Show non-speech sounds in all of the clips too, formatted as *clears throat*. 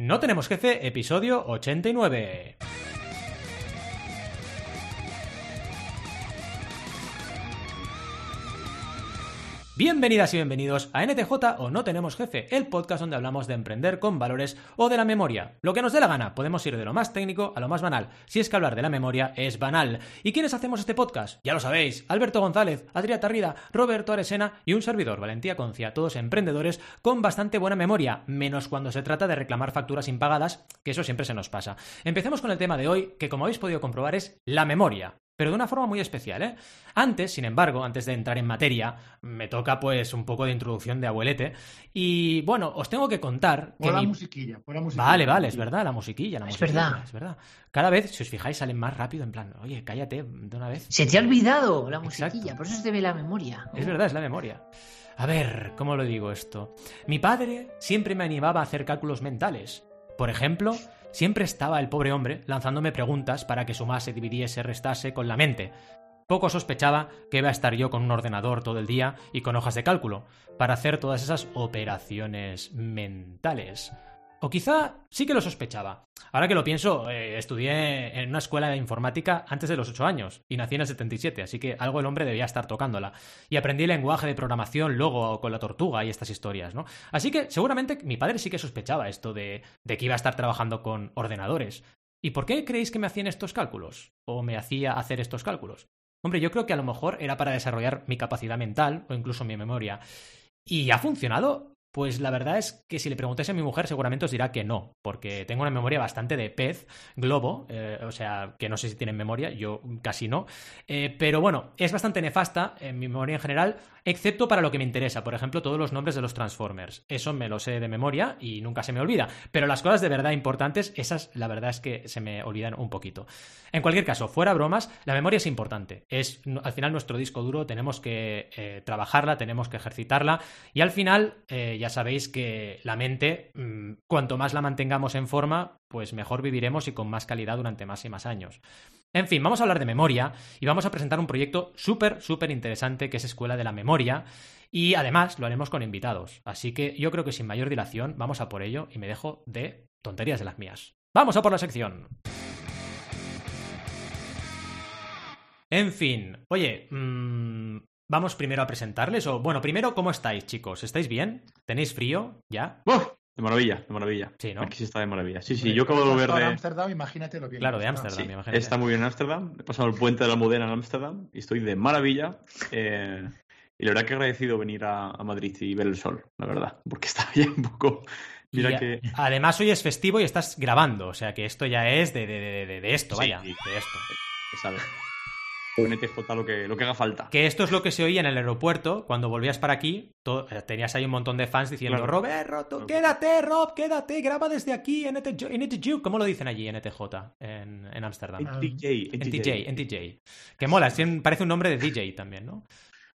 No tenemos jefe, episodio 89. Bienvenidas y bienvenidos a NTJ o No Tenemos Jefe, el podcast donde hablamos de emprender con valores o de la memoria. Lo que nos dé la gana, podemos ir de lo más técnico a lo más banal, si es que hablar de la memoria es banal. ¿Y quiénes hacemos este podcast? Ya lo sabéis, Alberto González, Adrià Tarrida, Roberto Aresena y un servidor, Valentía Concia, todos emprendedores con bastante buena memoria, menos cuando se trata de reclamar facturas impagadas, que eso siempre se nos pasa. Empecemos con el tema de hoy, que como habéis podido comprobar es la memoria pero de una forma muy especial, ¿eh? Antes, sin embargo, antes de entrar en materia, me toca pues un poco de introducción de abuelete. Y bueno, os tengo que contar. Que Pon la mi- musiquilla, pon la musiquilla. Vale, vale, es verdad, la musiquilla, la Es musiquilla, verdad. Es verdad. Cada vez, si os fijáis, salen más rápido, en plan, oye, cállate de una vez. Se te ha olvidado la Exacto. musiquilla, por eso se te ve la memoria. Es verdad, es la memoria. A ver, ¿cómo lo digo esto? Mi padre siempre me animaba a hacer cálculos mentales. Por ejemplo, siempre estaba el pobre hombre lanzándome preguntas para que sumase, dividiese, restase con la mente. Poco sospechaba que iba a estar yo con un ordenador todo el día y con hojas de cálculo para hacer todas esas operaciones mentales. O quizá sí que lo sospechaba. Ahora que lo pienso, eh, estudié en una escuela de informática antes de los 8 años y nací en el 77, así que algo el hombre debía estar tocándola. Y aprendí lenguaje de programación luego con la tortuga y estas historias, ¿no? Así que seguramente mi padre sí que sospechaba esto de, de que iba a estar trabajando con ordenadores. ¿Y por qué creéis que me hacían estos cálculos? ¿O me hacía hacer estos cálculos? Hombre, yo creo que a lo mejor era para desarrollar mi capacidad mental o incluso mi memoria. ¿Y ha funcionado? Pues la verdad es que si le preguntáis a mi mujer seguramente os dirá que no, porque tengo una memoria bastante de pez, globo, eh, o sea, que no sé si tienen memoria, yo casi no, Eh, pero bueno, es bastante nefasta en mi memoria en general, excepto para lo que me interesa, por ejemplo, todos los nombres de los Transformers, eso me lo sé de memoria y nunca se me olvida, pero las cosas de verdad importantes, esas la verdad es que se me olvidan un poquito. En cualquier caso, fuera bromas, la memoria es importante, es al final nuestro disco duro, tenemos que eh, trabajarla, tenemos que ejercitarla y al final ya sabéis que la mente, mm, cuanto más la mantengamos en forma, pues mejor viviremos y con más calidad durante más y más años. En fin, vamos a hablar de memoria y vamos a presentar un proyecto súper, súper interesante que es Escuela de la Memoria y además lo haremos con invitados. Así que yo creo que sin mayor dilación vamos a por ello y me dejo de tonterías de las mías. Vamos a por la sección. En fin, oye, mm, vamos primero a presentarles o bueno, primero, ¿cómo estáis, chicos? ¿Estáis bien? ¿Tenéis frío? ¿Ya? ¡Uf! De maravilla, de maravilla. Sí, ¿no? Aquí sí está de maravilla. Sí, sí, yo acabo de volver de. Ámsterdam, imagínate lo bien. Claro, que de. Ámsterdam, Sí, imagínate. está muy bien en Ámsterdam. He pasado el puente de la Almudena en Ámsterdam y estoy de maravilla. eh, y la verdad que he agradecido venir a, a Madrid y ver el sol, la verdad. Porque *laughs* estaba ya un poco. Mira Y que. Además, hoy es festivo y estás grabando, o sea que esto ya es de, de, de- de- esto, Sí, vaya, sí. de esto. se sabe. Con NTJ lo que, lo que haga falta. Que esto es lo que se oía en el aeropuerto cuando volvías para aquí. eh, tenías ahí un montón de fans diciendo: Claro. Roberto, quédate, Rob, quédate, graba desde aquí en en NTJ". ¿Cómo lo dicen allí en NTJ, en, en Ámsterdam? NTJ, NTJ, NTJ. Que mola, parece un nombre de DJ también, ¿no?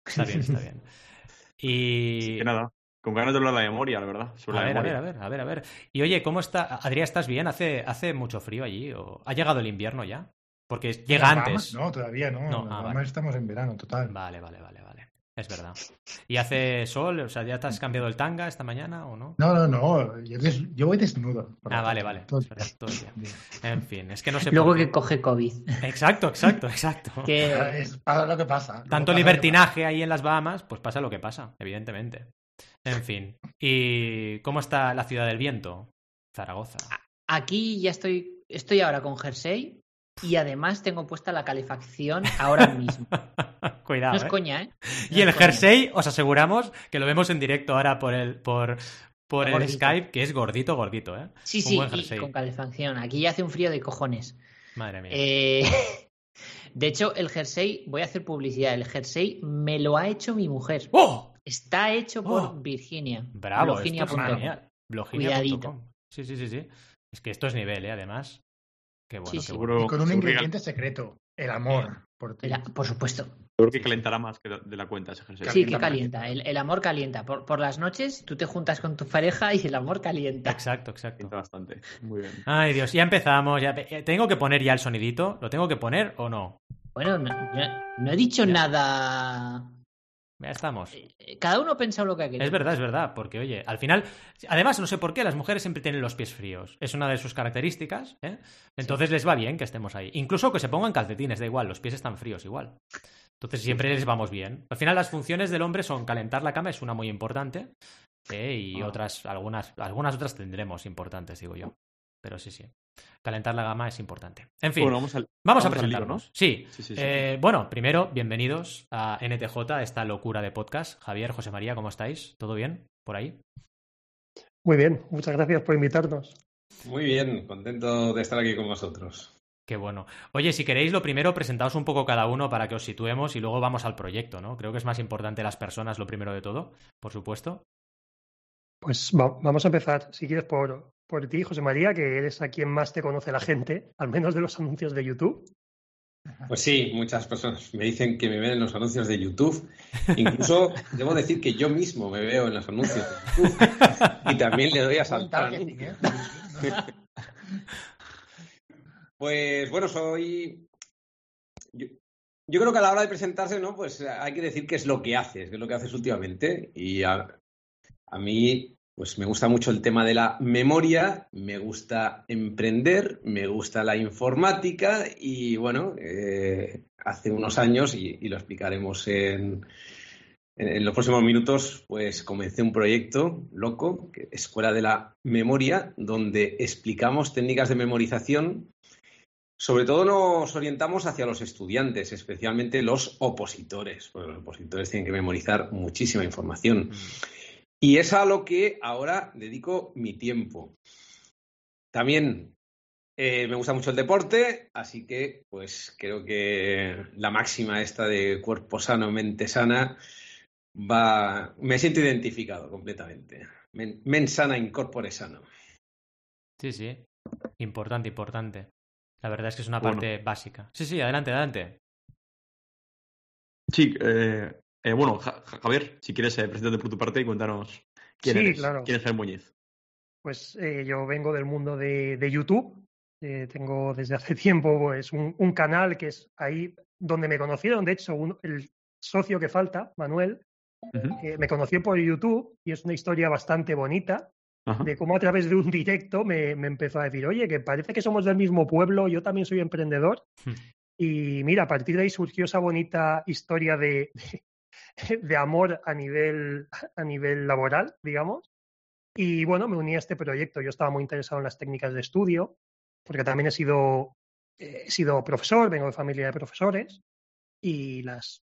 Está bien, está bien. *laughs* Y. Que nada, con ganas de hablar de la memoria, la verdad. Sobre A la ver, a ver, a ver, a ver, a ver. Y oye, ¿cómo está? Adrián, ¿estás bien? ¿Hace, hace mucho frío allí? ¿O ¿Ha llegado el invierno ya? Porque llega antes. No, todavía no. No, ah, vale. estamos en verano, total. Vale, vale, vale, vale. Es verdad. ¿Y hace sol? O sea, ¿ya te has cambiado el tanga esta mañana o no? No, no, no. Yo, des- yo voy desnudo. Ah, vale, vale. todo todo. En fin, es que no sé. Luego por que coge COVID. Exacto, exacto, exacto. *laughs* Que *laughs* Es pasa lo que pasa. Luego Tanto pasa libertinaje ahí en las Bahamas, pues pasa lo que pasa, evidentemente. En fin. ¿Y cómo está la ciudad del viento? Zaragoza. aquí ya estoy, estoy ahora con jersey y además tengo puesta la calefacción ahora mismo. *laughs* Cuidado. No es ¿eh? coña, ¿eh? No Y el coña. jersey, os aseguramos que lo vemos en directo ahora por el, por, por el. Skype, que es gordito, gordito, ¿eh? Sí, un sí, y con calefacción. Aquí ya hace un frío de cojones. Madre mía. Eh, *laughs* de hecho, el jersey, voy a hacer publicidad. El jersey me lo ha hecho mi mujer. ¡Oh! Está hecho por Oh. Virginia. Bravo, esto es. Cuidadito. Sí, sí, sí, sí. Es que esto es nivel, ¿eh? Además. Qué bueno, Sí, qué sí. bueno. Seguro, Y con un ingrediente secreto. El amor por ti. Por supuesto. seguro que calentará más que de la cuenta ese jersey. Sí, que Calienta. El, el amor calienta. Por, por las noches tú te juntas con tu pareja y el amor calienta. Exacto, exacto. Calienta bastante. Muy bien. Ay, Dios, ya empezamos. Ya... eh, ¿Tengo que poner ya el sonidito? ¿Lo tengo que poner o no? Bueno, no, no- no he dicho Ya. nada Ya estamos. Eh, Cada uno pensa lo que ha querido. Es verdad, es verdad, porque oye, al final, además no sé por qué las mujeres siempre tienen los pies fríos, es una de sus características, ¿eh? entonces les va bien que estemos ahí, incluso que se pongan calcetines, da igual, los pies están fríos igual. Entonces siempre les vamos bien. Al final las funciones del hombre son calentar la cama, es una muy importante, ¿eh? y Ah. otras, algunas, algunas otras tendremos importantes, digo yo. Pero sí, sí. Calentar la gama es importante. En fin, Bueno, vamos al, vamos, a vamos presentarnos. ¿no? Sí, Sí, sí, sí. eh, bueno, primero, bienvenidos a NTJ, a esta locura de podcast. Javier, José María, ¿cómo estáis? ¿Todo bien por ahí? Muy bien, muchas gracias por invitarnos. Muy bien, contento de estar aquí con vosotros. Qué bueno. Oye, si queréis, lo primero, presentaos un poco cada uno para que os situemos y luego vamos al proyecto, ¿no? Creo que es más importante las personas, lo primero de todo, por supuesto. Pues va- vamos a empezar, si quieres, por, por ti, José María, que eres a quien más te conoce la gente, al menos de los anuncios de YouTube. Pues sí, muchas personas me dicen que me ven en los anuncios de YouTube. Incluso *laughs* debo decir que yo mismo me veo en los anuncios de YouTube. Y también le doy a saltar. ¿eh? Pues bueno, soy. Yo, yo creo que a la hora de presentarse, ¿no? Pues hay que decir qué es lo que haces, qué es lo que haces últimamente. Y a, a mí, pues me gusta mucho el tema de la memoria, me gusta emprender, me gusta la informática y bueno, eh, hace unos años, y, lo explicaremos en, en, los próximos minutos, pues comencé un proyecto loco, Escuela de la Memoria, donde explicamos técnicas de memorización. Sobre todo nos orientamos hacia los estudiantes, especialmente los opositores, porque los opositores tienen que memorizar muchísima información. Y es a lo que ahora dedico mi tiempo. También eh, me gusta mucho el deporte, así que pues creo que la máxima esta de cuerpo sano, mente sana, va. Me siento identificado completamente. Men, men sana, incorpore sano. Sí, sí. Importante, importante. La verdad es que es una Bueno. parte básica. Sí, sí, adelante, adelante. Sí, eh, eh, bueno, Ja- Ja- Javier, si quieres, eh, preséntate por tu parte y cuéntanos quién Sí, eres. claro. ¿Quién es Javier Muñiz? Pues eh, yo vengo del mundo de, de YouTube. Eh, tengo desde hace *laughs* tiempo pues, un, un canal que es ahí donde me conocieron. De hecho, un- el socio que falta, Manuel, me conoció por YouTube y es una historia bastante bonita Ajá. de cómo a través de un directo me, me empezó a decir, oye, que parece que somos del mismo pueblo, yo también soy emprendedor. Hmm. Y mira, a partir de ahí surgió esa bonita historia de, de, *laughs* de amor a nivel, a nivel laboral, digamos. Y bueno, me uní a este proyecto. Yo estaba muy interesado en las técnicas de estudio, porque también he sido, eh, he sido profesor, vengo de familia de profesores, y las,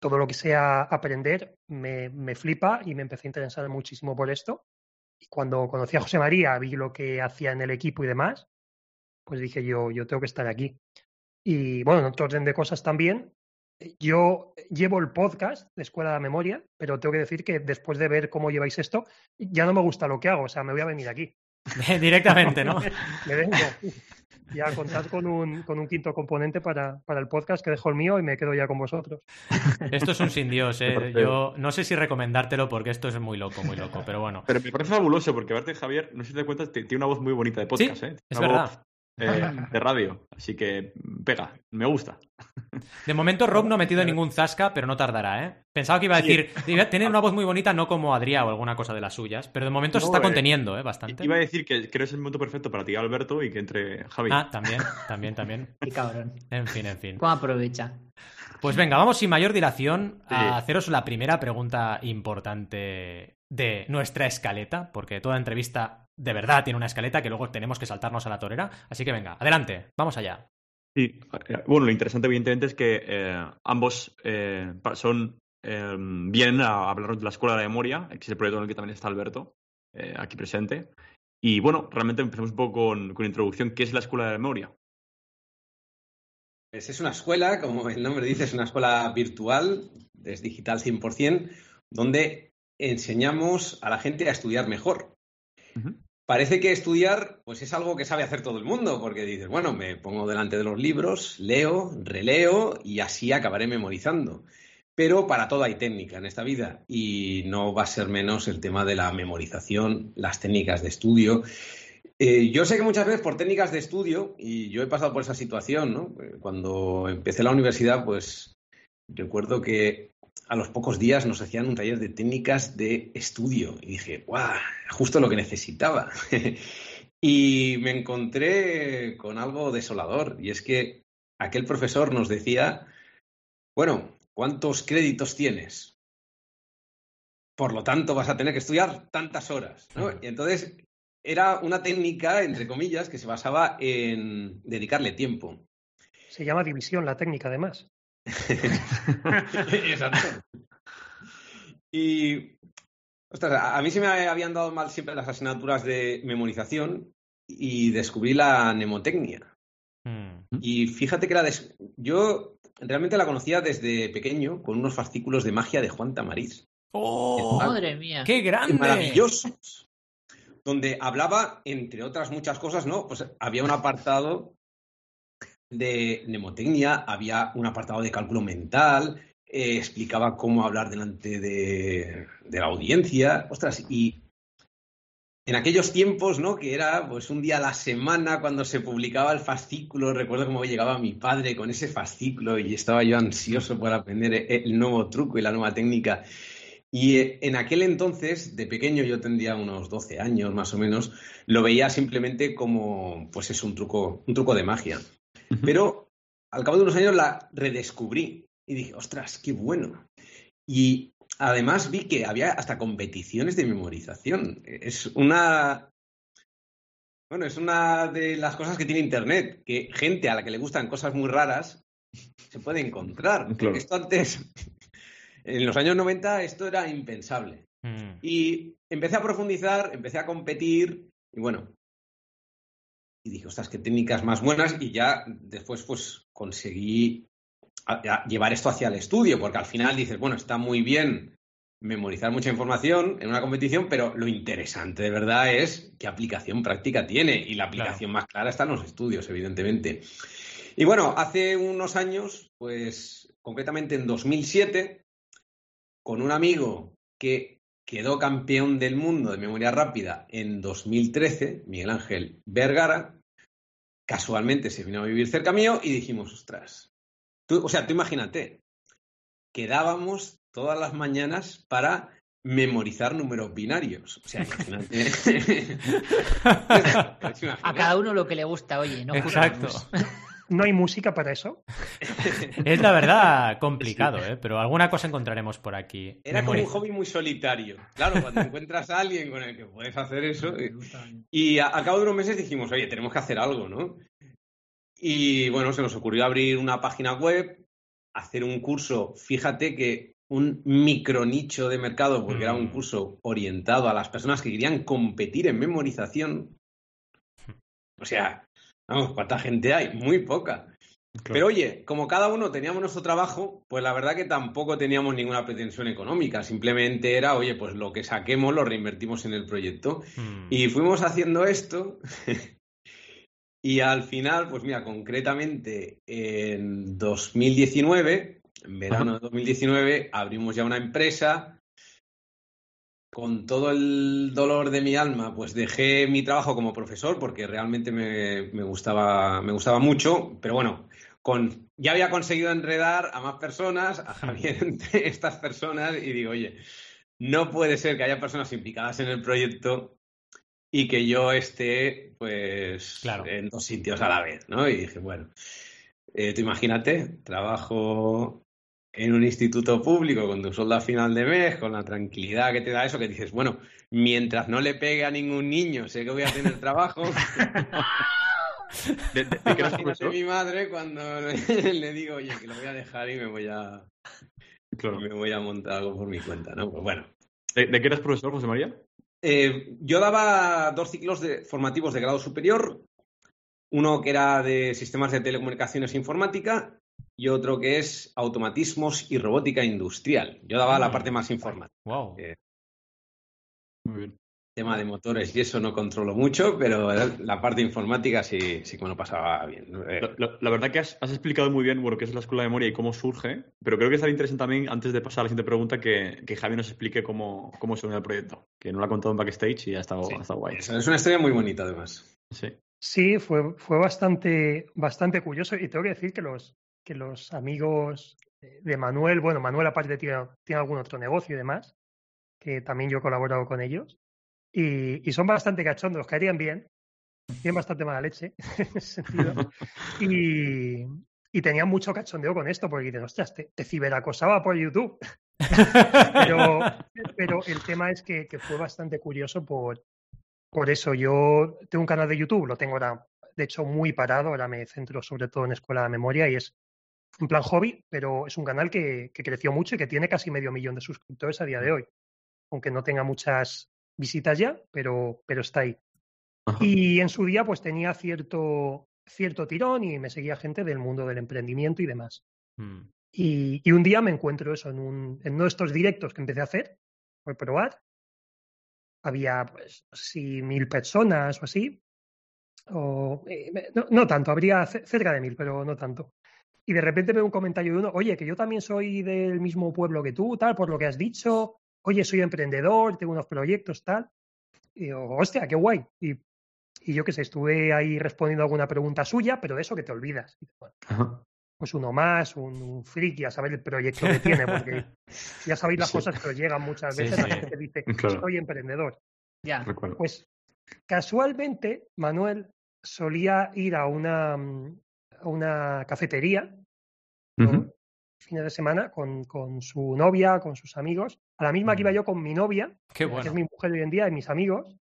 todo lo que sea aprender me, me flipa y me empecé a interesar muchísimo por esto. Y cuando conocí a José María, vi lo que hacía en el equipo y demás, pues dije yo, yo tengo que estar aquí. Y bueno, en otro orden de cosas también, yo llevo el podcast de Escuela de la Memoria, pero tengo que decir que después de ver cómo lleváis esto, ya no me gusta lo que hago, o sea, me voy a venir aquí. *laughs* Directamente, ¿no? *laughs* Me vengo. Ya a contar con un, con un quinto componente para, para el podcast, que dejo el mío y me quedo ya con vosotros. *laughs* Esto es un sin Dios, ¿eh? Yo no sé si recomendártelo porque esto es muy loco, muy loco, pero bueno. Pero me parece fabuloso porque verte, Javier, no sé si te das cuenta, t- tiene una voz muy bonita de podcast, Sí, ¿eh? es Una verdad. voz, eh, de radio. Así que pega, me gusta. De momento Rob no ha metido *laughs* ningún zasca, pero no tardará, ¿eh? Pensaba que iba a decir, iba a tener *laughs* una voz muy bonita, no como Adrià o alguna cosa de las suyas, pero de momento se está eh, conteniendo, ¿eh? Bastante. Iba a decir que creo que es el momento perfecto para ti, Alberto, y que entre Javi. Ah, también, también, también. *laughs* Qué cabrón. En fin, en fin. ¿Cómo aprovecha? Pues venga, vamos sin mayor dilación Sí. a haceros la primera pregunta importante de nuestra escaleta, porque toda entrevista de verdad tiene una escaleta que luego tenemos que saltarnos a la torera. Así que venga, adelante, vamos allá. Sí, eh, bueno, lo interesante evidentemente es que eh, ambos eh, son eh, vienen a hablarnos de la Escuela de la Memoria, que es el proyecto en el que también está Alberto, eh, aquí presente. Y bueno, realmente empezamos un poco con, con introducción. ¿Qué es la Escuela de la Memoria? Pues es una escuela, como el nombre dice, es una escuela virtual, es digital 100%, donde enseñamos a la gente a estudiar mejor. Parece que estudiar pues es algo que sabe hacer todo el mundo, porque dices, bueno, me pongo delante de los libros, leo, releo y así acabaré memorizando. Pero para todo hay técnica en esta vida y no va a ser menos el tema de la memorización, las técnicas de estudio. Eh, yo sé que muchas veces por técnicas de estudio, y yo he pasado por esa situación, ¿no? Eh, Cuando empecé la universidad, pues recuerdo que a los pocos días nos hacían un taller de técnicas de estudio y dije, ¡guau! Justo lo que necesitaba. *laughs* y me encontré con algo desolador y es que aquel profesor nos decía, bueno, ¿cuántos créditos tienes? Por lo tanto, vas a tener que estudiar tantas horas. ¿no? Y entonces era una técnica, entre comillas, que se basaba en dedicarle tiempo. Se llama división la técnica, además. *laughs* Exacto. Y, ostras, a mí se me habían dado mal siempre las asignaturas de memorización y descubrí la mnemotecnia. Hmm. Y fíjate que la des- yo realmente la conocía desde pequeño con unos fascículos de magia de Juan Tamariz. ¡Oh! Madre mía. ¡Qué grande! maravillosos. Donde hablaba, entre otras muchas cosas, ¿no? Pues había un apartado de mnemotecnia, había un apartado de cálculo mental, eh, explicaba cómo hablar delante de, de la audiencia. Ostras, y en aquellos tiempos, ¿no? Que era pues un día a la semana cuando se publicaba el fascículo. Recuerdo cómo llegaba mi padre con ese fascículo y estaba yo ansioso por aprender el nuevo truco y la nueva técnica. Y eh, en aquel entonces, de pequeño, yo tendría unos 12 años más o menos, lo veía simplemente como, pues es un truco, un truco de magia. Pero al cabo de unos años la redescubrí y dije, ostras, qué bueno. Y además vi que había hasta competiciones de memorización. Es una. Bueno, es una de las cosas que tiene Internet, que gente a la que le gustan cosas muy raras se puede encontrar. Claro. Esto antes, en los años 90, esto era impensable. Hmm. Y empecé a profundizar, empecé a competir y bueno. Y dije, ostras, qué técnicas más buenas y ya después pues conseguí a- a llevar esto hacia el estudio, porque al final dices, bueno, está muy bien memorizar mucha información en una competición, pero lo interesante de verdad es qué aplicación práctica tiene y la aplicación más clara está en los estudios, evidentemente. Y bueno, hace unos años, pues concretamente en 2007, con un amigo que quedó campeón del mundo de memoria rápida en 2013, Miguel Ángel Vergara, casualmente se vino a vivir cerca mío y dijimos, ostras, tú, o sea, tú imagínate, quedábamos todas las mañanas para memorizar números binarios. O sea, imagínate. *laughs* *laughs* A cada uno lo que le gusta, oye, no Exacto. *laughs* ¿No hay música para eso? Es la verdad *laughs* complicado, ¿eh? Pero alguna cosa encontraremos por aquí. Era como un hobby muy solitario. Claro, cuando encuentras a alguien con el que puedes hacer eso. *laughs* eh, Y a, a cabo de unos meses dijimos, oye, tenemos que hacer algo, ¿no? Y bueno, se nos ocurrió abrir una página web, hacer un curso, fíjate que un micronicho de mercado, porque era un Mm. curso orientado a las personas que querían competir en memorización. O sea, vamos, ¿cuánta gente hay? Muy poca. Pero oye, como cada uno teníamos nuestro trabajo, pues la verdad que tampoco teníamos ninguna pretensión económica. Simplemente era, oye, pues lo que saquemos lo reinvertimos en el proyecto. Hmm. Y fuimos haciendo esto. *laughs* y al final, pues mira, concretamente en 2019, en verano de 2019, abrimos ya una empresa. Con todo el dolor de mi alma, pues dejé mi trabajo como profesor porque realmente me, me gustaba, me gustaba mucho. Pero bueno, con, ya había conseguido enredar a más personas, a Javier entre *laughs* estas personas, y digo, oye, no puede ser que haya personas implicadas en el proyecto y que yo esté, pues, Claro. en dos sitios a la vez, ¿no? Y dije, bueno, eh, tú imagínate, trabajo en un instituto público con tu sueldo a final de mes, con la tranquilidad que te da eso, que dices, bueno, mientras no le pegue a ningún niño, sé que voy a tener trabajo. *laughs* ¿De, Imagínate mi madre cuando *laughs* le digo, oye, que lo voy a dejar y me voy a, Claro. me voy a montar algo por mi cuenta, ¿no? Pues bueno. ¿De, de qué eras profesor, José María? Eh, yo daba dos ciclos de, formativos de grado superior, uno que era de sistemas de telecomunicaciones e informática y otro que es automatismos y robótica industrial. Yo daba la Mm. parte más informática. Wow. Eh, Muy bien. Tema de motores y eso no controlo mucho, pero la parte informática sí, sí que me lo pasaba bien. Eh, La, la- la verdad que has, has explicado muy bien bueno, qué es la escuela de memoria y cómo surge, pero creo que estaría interesante también, antes de pasar a la siguiente pregunta, que, que Javi nos explique cómo, cómo se une el proyecto, que no lo ha contado en backstage y ha estado, Sí. ha estado guay. eso es una historia muy bonita, además. Sí. Sí, fue, fue bastante, bastante curioso y tengo que decir que los, que los amigos de Manuel. Bueno, Manuel aparte tiene, algún otro negocio y demás, que también yo he colaborado con ellos. Y, son bastante cachondos, caerían bien. Tienen bastante mala leche *laughs* en ese sentido. Y, tenían mucho cachondeo con esto, porque dicen, ostras, te, te ciberacosaba por YouTube. *laughs* pero, pero el tema es que, que fue bastante curioso por, por eso. Yo tengo un canal de YouTube, lo tengo ahora, de hecho, muy parado. Ahora me centro sobre todo en Escuela de Memoria y es en plan hobby, pero es un canal que, que creció mucho y que tiene casi medio millón de suscriptores a día de hoy. Aunque no tenga muchas visitas ya, pero, pero está ahí. Ajá. Y en su día, pues tenía cierto, cierto tirón y me seguía gente del mundo del emprendimiento y demás. Mm. Y, y un día me encuentro eso en, un, en uno de estos directos que empecé a hacer, por probar. Había, pues, si mil personas o así. O, eh, no, no tanto, habría ce- cerca de mil, pero no tanto. Y de repente veo un comentario de uno, oye, que yo también soy del mismo pueblo que tú, tal, por lo que has dicho. Oye, soy emprendedor, tengo unos proyectos, tal. Y digo, hostia, qué guay. Y, y yo qué sé, estuve ahí respondiendo a alguna pregunta suya, pero de eso que te olvidas. Y, bueno, Ajá. pues uno más, un, un friki, a saber el proyecto que tiene, porque *laughs* ya sabéis las Sí. cosas que os llegan muchas Sí, veces, sí. la gente dice, Claro. soy emprendedor. Ya. Recuerdo. Pues casualmente, Manuel solía ir a una, mm, a una cafetería fines de semana con, con su novia, con sus amigos, a la misma que iba Mm. yo con mi novia, Qué que es mi mujer hoy en día, y mis amigos.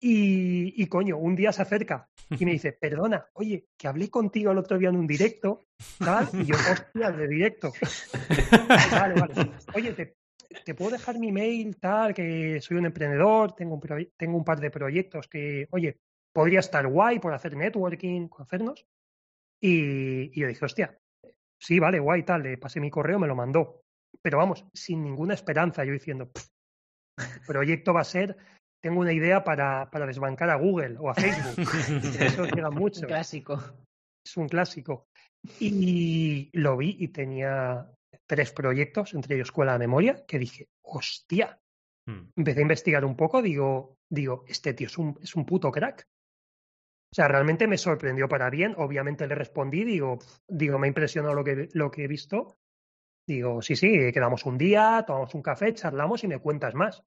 Y, y, coño, un día se acerca y me dice, perdona, oye, que hablé contigo el otro día en un directo, tal, y yo, hostia, de directo. *laughs* vale, vale. Oye, te, te puedo dejar mi mail, tal, que soy un emprendedor, tengo un, tengo un par de proyectos que, oye, podría estar guay por hacer networking, conocernos. Y, y yo dije, hostia, sí, vale, guay, tal, le pasé mi correo, me lo mandó. Pero vamos, sin ninguna esperanza, yo diciendo, "Pff, el proyecto va a ser, tengo una idea para, para desbancar a Google o a Facebook. *laughs* Eso llega mucho Un clásico. es un clásico. Y lo vi y tenía tres proyectos, entre ellos Escuela de Memoria, que dije, hostia, Mm. empecé a investigar un poco, digo, digo, este tío es un, es un puto crack. O sea, realmente me sorprendió para bien. Obviamente le respondí, digo, digo, me ha impresionado lo que, lo que he visto. Digo, sí, sí, quedamos un día, tomamos un café, charlamos y me cuentas más.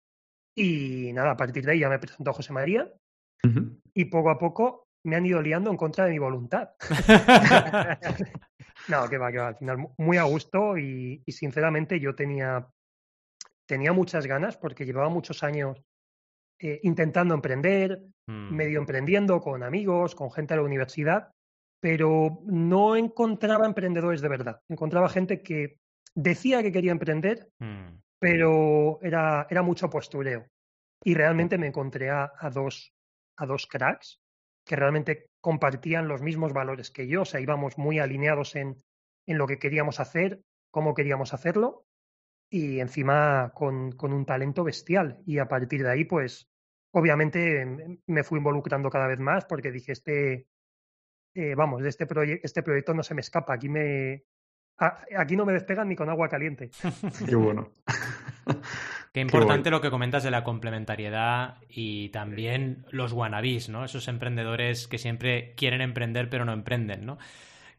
Y nada, a partir de ahí ya me presentó José María y poco a poco me han ido liando en contra de mi voluntad. *laughs* No, que va, que va. Al final, mu- muy a gusto y, y sinceramente yo tenía, tenía muchas ganas porque llevaba muchos años eh, intentando emprender, Mm. medio emprendiendo con amigos, con gente de la universidad, pero no encontraba emprendedores de verdad. Encontraba gente que decía que quería emprender, Mm. pero era, era mucho postureo. Y realmente me encontré a, a dos, a dos cracks que realmente compartían los mismos valores que yo, o sea, íbamos muy alineados en, en lo que queríamos hacer, cómo queríamos hacerlo, y encima con, con un talento bestial. Y a partir de ahí, pues, obviamente em, me fui involucrando cada vez más porque dije, este, eh, vamos, de este, proye- este proyecto no se me escapa, aquí me... a- Aquí no me despegan ni con agua caliente. Qué bueno. *laughs* Qué importante lo que comentas de la complementariedad y también los wannabes, ¿no? Esos emprendedores que siempre quieren emprender pero no emprenden, ¿no?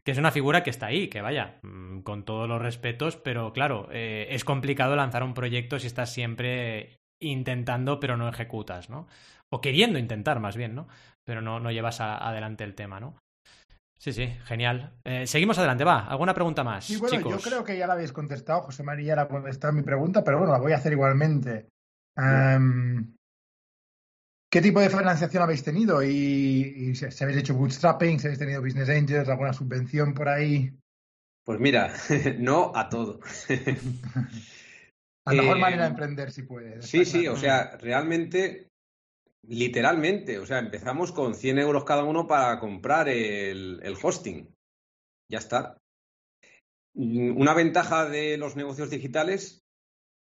Que es una figura que está ahí, que vaya, mm, con todos los respetos, pero claro, eh, es complicado lanzar un proyecto si estás siempre intentando pero no ejecutas, ¿no? O queriendo intentar más bien, ¿no? Pero no, no llevas a- adelante el tema, ¿no? Sí, sí, genial. Eh, seguimos adelante, va. ¿Alguna pregunta más, Sí, bueno, chicos? yo creo que ya la habéis contestado, José María la ha contestado mi pregunta, pero bueno, la voy a hacer igualmente. ¿Qué tipo de financiación habéis tenido? Y, y si si habéis hecho bootstrapping, si habéis tenido business angels, alguna subvención por ahí. Pues mira, *laughs* no a todo. *laughs* La mejor Eh, manera de emprender, si puedes. Sí, sí, claro. o sea, realmente, literalmente, o sea, empezamos con 100 euros cada uno para comprar el, el hosting. Ya está. Mm, Una ventaja de los negocios digitales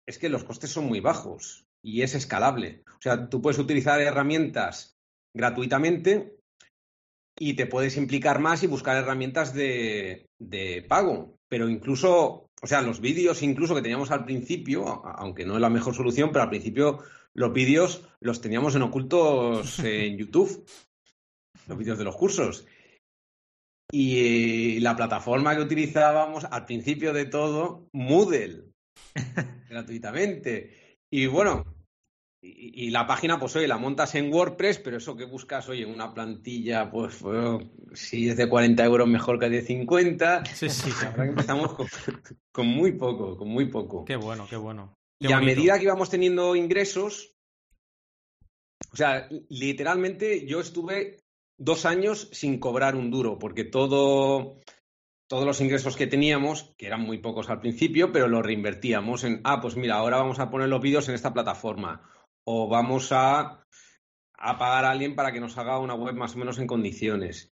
es que los costes son muy bajos y es escalable. O sea, tú puedes utilizar herramientas gratuitamente y te puedes implicar más y buscar herramientas de, de pago. Pero incluso, o sea, los vídeos incluso que teníamos al principio, aunque no es la mejor solución, pero al principio los vídeos los teníamos en ocultos *laughs* en YouTube, los vídeos de los cursos. y la plataforma que utilizábamos al principio de todo, Moodle, *laughs* gratuitamente. Y bueno, y, y la página, pues oye, la montas en WordPress, pero eso que buscas, oye, una plantilla, pues bueno, si es de 40 euros mejor que de 50. Sí, sí. La verdad que empezamos con, con muy poco, con muy poco. Qué bueno, qué bueno. Qué Y a medida que íbamos teniendo ingresos, o sea, literalmente yo estuve dos años sin cobrar un duro, porque todo, todos los ingresos que teníamos, que eran muy pocos al principio, pero los reinvertíamos en, ah, pues mira, ahora vamos a poner los vídeos en esta plataforma, o vamos a, a pagar a alguien para que nos haga una web más o menos en condiciones.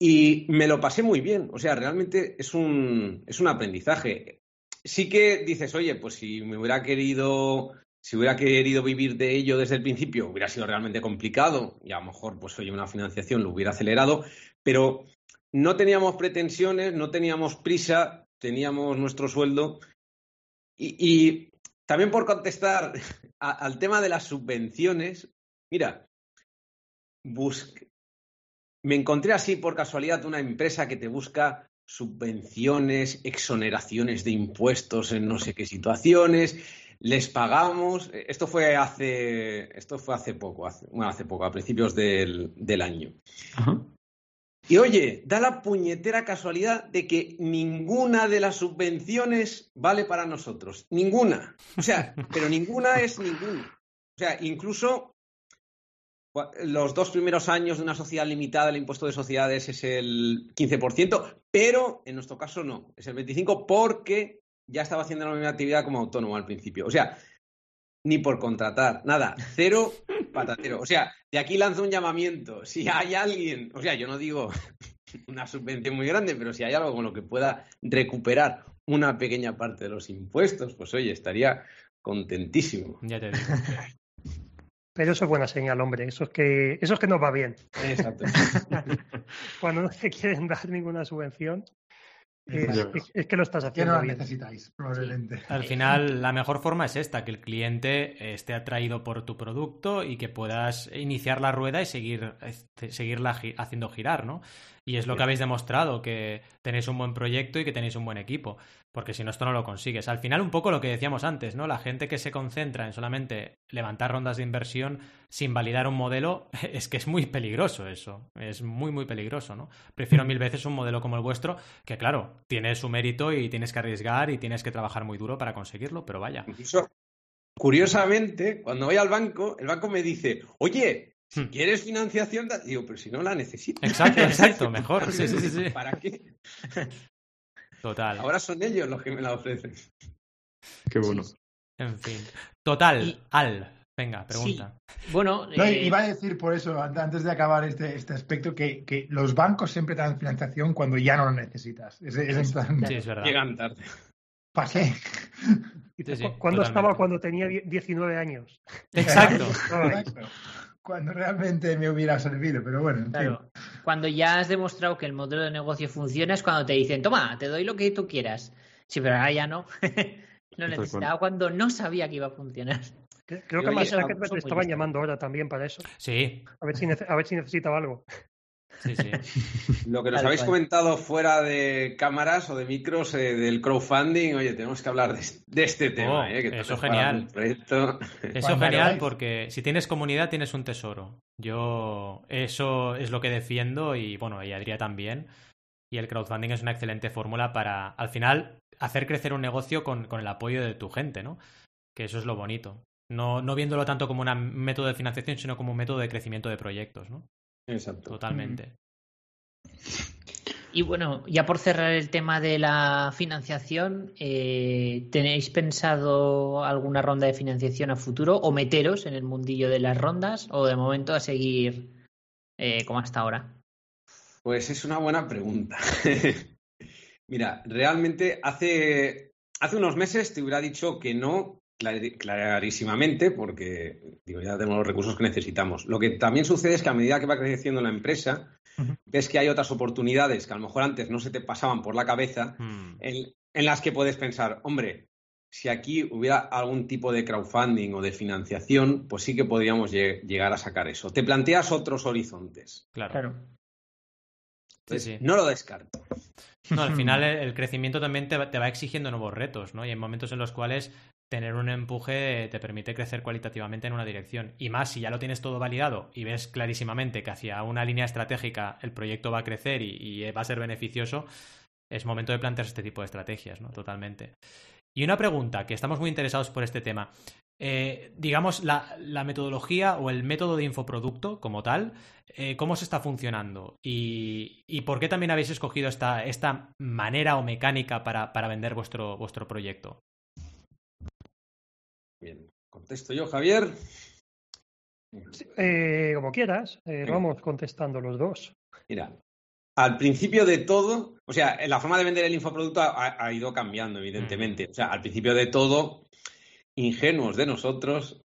Y me lo pasé muy bien, o sea, realmente es un, es un aprendizaje sí que dices, oye, pues si me hubiera querido, si hubiera querido vivir de ello desde el principio, hubiera sido realmente complicado y a lo mejor, pues oye, una financiación lo hubiera acelerado, pero no teníamos pretensiones, no teníamos prisa, teníamos nuestro sueldo y, también por contestar *laughs* al tema de las subvenciones, mira, bus- me encontré así por casualidad una empresa que te busca subvenciones, exoneraciones de impuestos en no sé qué situaciones, les pagamos. Esto fue hace, esto fue hace poco, hace, bueno, hace poco, a principios del, del año. Ajá. Y oye, da la puñetera casualidad de que ninguna de las subvenciones vale para nosotros. Ninguna. O sea, *laughs* pero ninguna es ninguna. O sea, incluso los dos primeros años de una sociedad limitada, el impuesto de sociedades es el 15%, pero en nuestro caso no, es el 25% porque ya estaba haciendo la misma actividad como autónomo al principio. O sea, ni por contratar, nada, cero patatero. O sea, de aquí lanzo un llamamiento. Si hay alguien, o sea, yo no digo *laughs* una subvención muy grande, pero si hay algo con lo que pueda recuperar una pequeña parte de los impuestos, pues oye, estaría contentísimo. Ya te digo. Pero eso es buena señal, hombre. Eso es que, eso es que nos va bien. Exacto. *laughs* Cuando no te quieren dar ninguna subvención, es, Exacto. es- es que lo estás Que haciendo no bien. necesitáis, probablemente. Al final, la mejor forma es esta, que el cliente esté atraído por tu producto y que puedas iniciar la rueda y seguir, este, seguirla gi- haciendo girar, ¿no? Y es lo que habéis demostrado, que tenéis un buen proyecto y que tenéis un buen equipo, porque si no, esto no lo consigues. Al final, un poco lo que decíamos antes, ¿no? La gente que se concentra en solamente levantar rondas de inversión sin validar un modelo, *laughs* es que es muy peligroso eso, es muy, muy peligroso, ¿no? Prefiero mil veces un modelo como el vuestro, que claro, tiene su mérito y tienes que arriesgar y tienes que trabajar muy duro para conseguirlo, pero vaya. Incluso, curiosamente, cuando voy al banco, el banco me dice, oye, si Hmm. quieres financiación, da-". digo, pero si no la necesito. Exacto, exacto, *laughs* mejor. Sí, sí, sí, sí. *laughs* ¿Para qué? Total. Ahora son ellos los que me la ofrecen. Qué bueno. En fin. Total, Y- Al. Venga, pregunta. Bueno, No, eh, iba a decir por eso, an- antes de acabar este, este aspecto, que, que los bancos siempre te dan financiación cuando ya no lo necesitas. Es, es Sí, es verdad. Llegan tarde. ¿para qué? Y te- Sí, sí, cu- ¿Cuándo estaba cuando tenía die- 19 años? Exacto. *laughs* Exacto. Cuando realmente me hubiera servido, pero bueno, en fin. claro, cuando ya has demostrado que el modelo de negocio funciona es cuando te dicen, toma, te doy lo que tú quieras. Sí, pero ahora ya no. *laughs* lo necesitaba cuando no sabía que iba a funcionar. Creo que a oye, son le estaban llamando ahora también para eso. Sí, A ver si, nece- a ver si necesitaba algo. Sí, sí. *laughs* Lo que nos habéis comentado fuera de cámaras o de micros eh, del crowdfunding, oye, tenemos que hablar de, de este tema. Oh, eh, que eso genial. Eso Cuando genial porque si tienes comunidad tienes un tesoro. Yo eso es lo que defiendo y bueno, y Adrià también. Y el crowdfunding es una excelente fórmula para, al final, hacer crecer un negocio con, con el apoyo de tu gente, ¿no? Que eso es lo bonito. No, no viéndolo tanto como una- un método de financiación, sino como un método de crecimiento de proyectos, ¿no? Exacto. Totalmente. Y bueno, ya por cerrar el tema de la financiación, eh, ¿tenéis pensado alguna ronda de financiación a futuro o meteros en el mundillo de las rondas o de momento a seguir eh, como hasta ahora? Pues es una buena pregunta. *laughs* Mira, realmente hace, hace unos meses te hubiera dicho que no clarísimamente, porque digo, ya tenemos los recursos que necesitamos. Lo que también sucede es que a medida que va creciendo la empresa, ves que hay otras oportunidades que a lo mejor antes no se te pasaban por la cabeza, Hmm. en, en las que puedes pensar, hombre, si aquí hubiera algún tipo de crowdfunding o de financiación, pues sí que podríamos lle- llegar a sacar eso. Te planteas otros horizontes. Claro. Claro. Entonces, sí. no lo descarto. No, al final *laughs* el, el crecimiento también te va, te va exigiendo nuevos retos, ¿no? Y hay momentos en los cuales tener un empuje te permite crecer cualitativamente en una dirección. Y más si ya lo tienes todo validado y ves clarísimamente que hacia una línea estratégica el proyecto va a crecer y, y va a ser beneficioso, es momento de plantearse este tipo de estrategias, ¿no? Totalmente. Y una pregunta, que estamos muy interesados por este tema. Eh, digamos, la, la, metodología o el método de infoproducto como tal, eh, ¿cómo se está funcionando? Y, y, por qué también habéis escogido esta, esta manera o mecánica para, para vender vuestro, vuestro proyecto? Bien, contesto yo, Javier. Eh, como quieras, vamos contestando los dos. Mira, al principio de todo, o sea, la forma de vender el infoproducto ha, ha ido cambiando, evidentemente. O sea, al principio de todo, ingenuos de nosotros,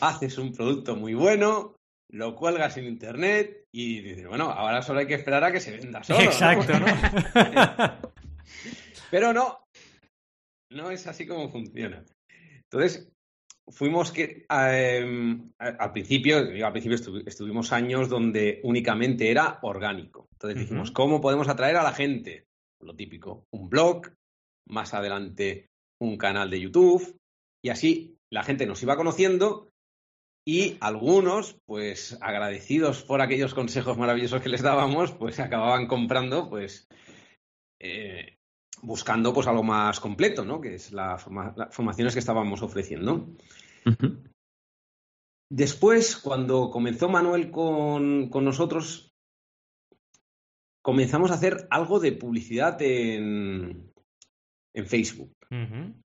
haces un producto muy bueno, lo cuelgas en internet y dices, bueno, ahora solo hay que esperar a que se venda solo. Exacto, ¿no? ¿no? *laughs* Pero no, no es así como funciona. Entonces, fuimos que eh, al principio, al principio estu estuvimos años donde únicamente era orgánico. Entonces dijimos, uh -huh. ¿cómo podemos atraer a la gente? Lo típico, un blog, más adelante un canal de YouTube, y así la gente nos iba conociendo y algunos, pues agradecidos por aquellos consejos maravillosos que les dábamos, pues acababan comprando, pues eh, buscando pues algo más completo, ¿no? Que es la forma, las formaciones que estábamos ofreciendo. Uh -huh. Después, cuando comenzó Manuel con, con, nosotros, comenzamos a hacer algo de publicidad en, en Facebook. Uh -huh.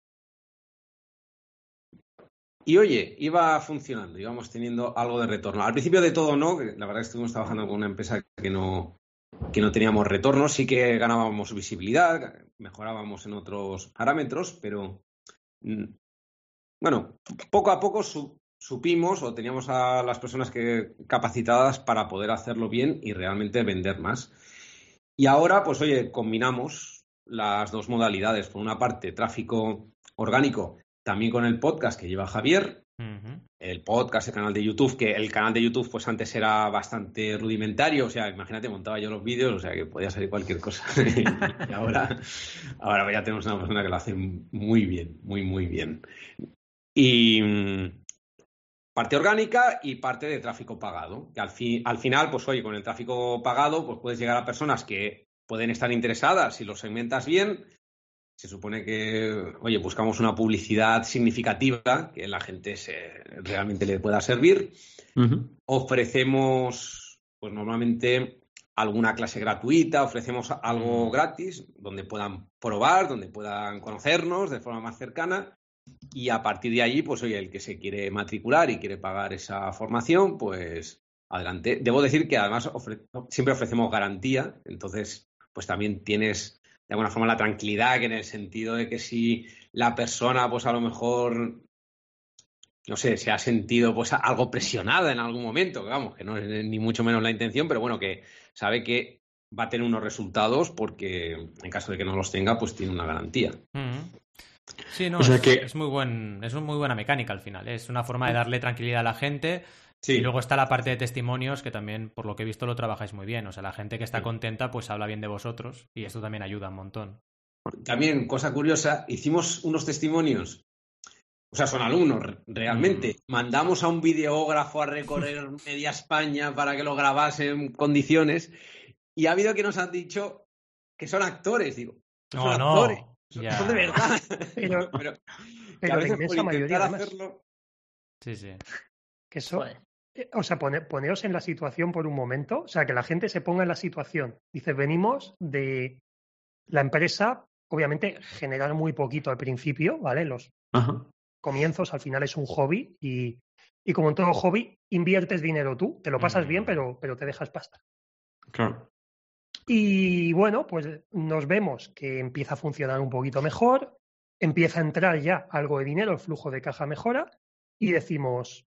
Y oye, iba funcionando, íbamos teniendo algo de retorno. Al principio de todo no, la verdad que estuvimos trabajando con una empresa que no, que no teníamos retorno, sí que ganábamos visibilidad, mejorábamos en otros parámetros, pero mm, bueno, poco a poco su, supimos o teníamos a las personas que capacitadas para poder hacerlo bien y realmente vender más. Y ahora, pues oye, combinamos las dos modalidades. Por una parte, tráfico orgánico también con el podcast que lleva Javier, el podcast, el canal de YouTube, que el canal de YouTube pues antes era bastante rudimentario, o sea, imagínate, montaba yo los vídeos, o sea, que podía salir cualquier cosa. *laughs* y ahora, ahora ya tenemos una persona que lo hace muy bien, muy, muy bien. Y mm, parte orgánica y parte de tráfico pagado, que al, al final, pues oye, con el tráfico pagado, pues puedes llegar a personas que pueden estar interesadas si lo segmentas bien, se supone que, oye, buscamos una publicidad significativa que la gente se, realmente le pueda servir. Uh -huh. Ofrecemos, pues normalmente, alguna clase gratuita, ofrecemos algo gratis donde puedan probar, donde puedan conocernos de forma más cercana. Y a partir de allí, pues oye, el que se quiere matricular y quiere pagar esa formación, pues adelante. Debo decir que además ofre siempre ofrecemos garantía, entonces, pues también tienes de alguna forma la tranquilidad, que en el sentido de que si la persona, pues a lo mejor, no sé, se ha sentido pues algo presionada en algún momento, vamos, que no es ni mucho menos la intención, pero bueno, que sabe que va a tener unos resultados porque en caso de que no los tenga, pues tiene una garantía. Mm -hmm. Sí, no, o sea es, que... es, muy buen, es muy buena mecánica al final. Es una forma de darle tranquilidad a la gente. Sí. Y luego está la parte de testimonios, que también, por lo que he visto, lo trabajáis muy bien. O sea, la gente que está sí. contenta, pues habla bien de vosotros. Y esto también ayuda un montón. También, cosa curiosa, hicimos unos testimonios. O sea, son alumnos, realmente. Mm. Mandamos a un videógrafo a recorrer *laughs* media España para que lo grabase en condiciones. Y ha habido que nos han dicho que son actores. Digo, no, son no. actores. Ya. Son de verdad. *laughs* *laughs* Pero, pero, pero la inmensa mayoría, hacerlo... Sí, sí. Que eso, o sea, pone, poneos en la situación por un momento, o sea, que la gente se ponga en la situación. Dice, venimos de la empresa, obviamente, generar muy poquito al principio, ¿vale? Los Ajá. comienzos al final es un hobby y, y como en todo hobby, inviertes dinero tú, te lo pasas Mm. bien, pero, pero te dejas pasta. Claro. Y bueno, pues nos vemos que empieza a funcionar un poquito mejor, empieza a entrar ya algo de dinero, el flujo de caja mejora y decimos,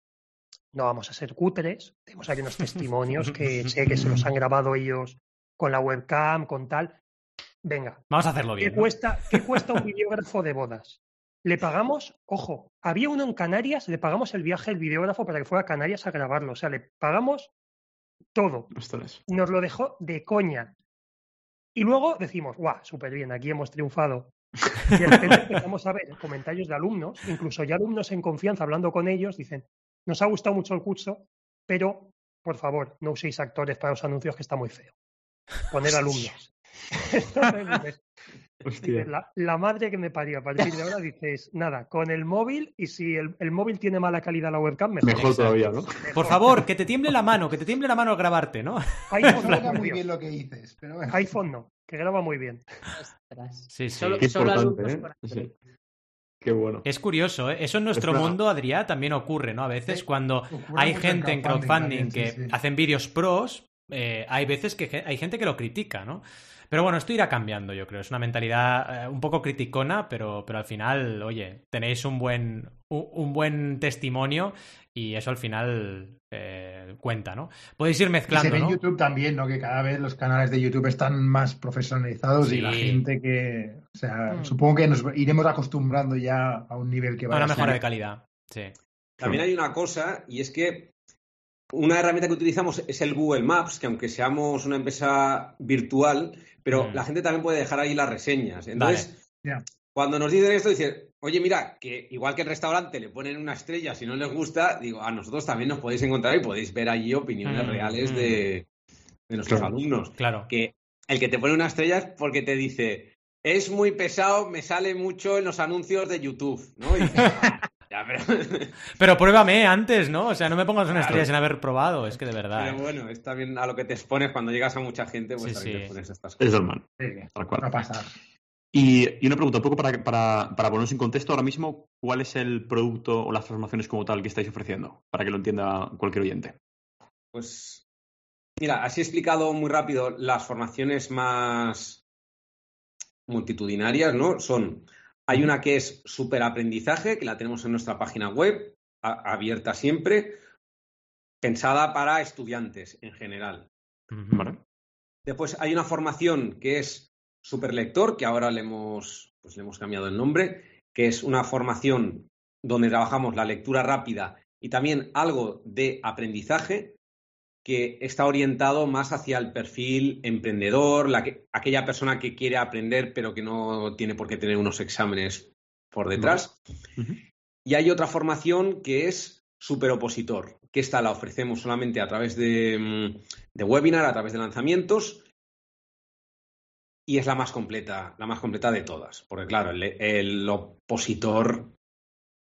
no vamos a ser cutres, tenemos aquí unos testimonios que *laughs* sé que se los han grabado ellos con la webcam, con tal. Venga, Vamos a hacerlo ¿qué bien. ¿no? cuesta, ¿qué cuesta un videógrafo de bodas? Le pagamos, ojo, había uno en Canarias, le pagamos el viaje del videógrafo para que fuera a Canarias a grabarlo. O sea, le pagamos todo. Ostras. Nos lo dejó de coña. Y luego decimos, guau, súper bien, aquí hemos triunfado. Y de repente empezamos a ver comentarios de alumnos, incluso ya alumnos en confianza hablando con ellos, dicen, nos ha gustado mucho el curso, pero por favor, no uséis actores para los anuncios que está muy feo. Poner alumnos. *laughs* Entonces, la, la madre que me parió, a partir de ahora dices, nada, con el móvil y si el, el móvil tiene mala calidad la webcam, mejor. Mejor todavía, ¿no? Por favor, que te tiemble la mano, que te tiemble la mano al grabarte, ¿no? iPhone *laughs* No por muy bien lo que dices, pero bueno. *laughs* iPhone no, que graba muy bien. Ostras. Sí, sí. Solo, Qué solo importante, ¿eh? Sí. Qué bueno. Es curioso, ¿eh? Eso en nuestro Es mundo, Adrián, también ocurre, ¿no? A veces Sí, cuando ocurre hay gente en crowdfunding crowdfunding también, que sí, sí. hacen vídeos pros, eh, hay veces que hay gente que lo critica, ¿no? Pero bueno, esto irá cambiando, yo creo. Es una mentalidad eh, un poco criticona, pero, pero al final, oye, tenéis un buen, un, un buen testimonio y eso al final eh, cuenta, ¿no? Podéis ir Y se mezclando, ve en. YouTube también, ¿no? Que cada vez los canales de YouTube están más profesionalizados y la gente que, o sea, Mm. supongo que nos iremos acostumbrando ya a un nivel que A va una a mejora ser- de calidad. Sí. También hay una cosa, y es que una herramienta que utilizamos es el Google Maps, que aunque seamos una empresa virtual, pero Mm. la gente también puede dejar ahí las reseñas. Entonces, cuando nos dicen esto, dicen, oye, mira, que igual que el restaurante le ponen una estrella si no les gusta, digo, a nosotros también nos podéis encontrar y podéis ver allí opiniones Mm, reales mm. de, de nuestros Claro. alumnos. Claro. Que el que te pone una estrella es porque te dice, es muy pesado, me sale mucho en los anuncios de YouTube, ¿no? Y "Ah, *laughs* ya, pero... *laughs* Pero pruébame antes, ¿no? O sea, no me pongas una Claro. estrella sin haber probado. Es que de verdad. Pero ¿eh? bueno, es también a lo que te expones cuando llegas a mucha gente, pues Sí, también sí. te pones estas Es cosas. normal, Sí, tal cual. va a pasar. Y, y una pregunta, un poco para, para, para ponernos en contexto ahora mismo, ¿cuál es el producto o las formaciones como tal que estáis ofreciendo? Para que lo entienda cualquier oyente. Pues mira, así he explicado muy rápido las formaciones más multitudinarias, ¿no? Son, hay una que es superaprendizaje, que la tenemos en nuestra página web, a- abierta siempre, pensada para estudiantes en general. Después hay una formación que es Superlector, que ahora le hemos, pues le hemos cambiado el nombre, que es una formación donde trabajamos la lectura rápida y también algo de aprendizaje que está orientado más hacia el perfil emprendedor, la que- aquella persona que quiere aprender pero que no tiene por qué tener unos exámenes por detrás. Y hay otra formación que es superopositor, que esta la ofrecemos solamente a través de, mm, de webinar, a través de lanzamientos, y es la más completa, la más completa de todas. Porque claro, el, el opositor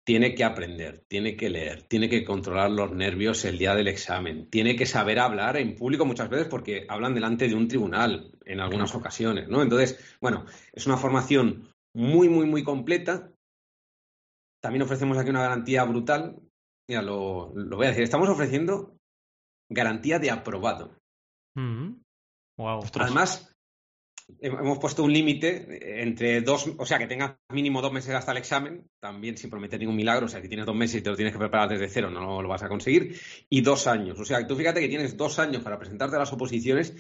tiene que aprender, tiene que leer, tiene que controlar los nervios el día del examen, tiene que saber hablar en público muchas veces porque hablan delante de un tribunal en algunas ocasiones, ¿no? Entonces, bueno, es una formación muy, muy, muy completa. También ofrecemos aquí una garantía brutal. Mira, lo, lo voy a decir. Estamos ofreciendo garantía de aprobado. Wow. Ostras. Además, hemos puesto un límite entre dos, o sea, que tengas mínimo dos meses hasta el examen, también sin prometer ningún milagro, o sea, que tienes dos meses y te lo tienes que preparar desde cero, no lo vas a conseguir, y dos años. O sea, tú fíjate que tienes dos años para presentarte a las oposiciones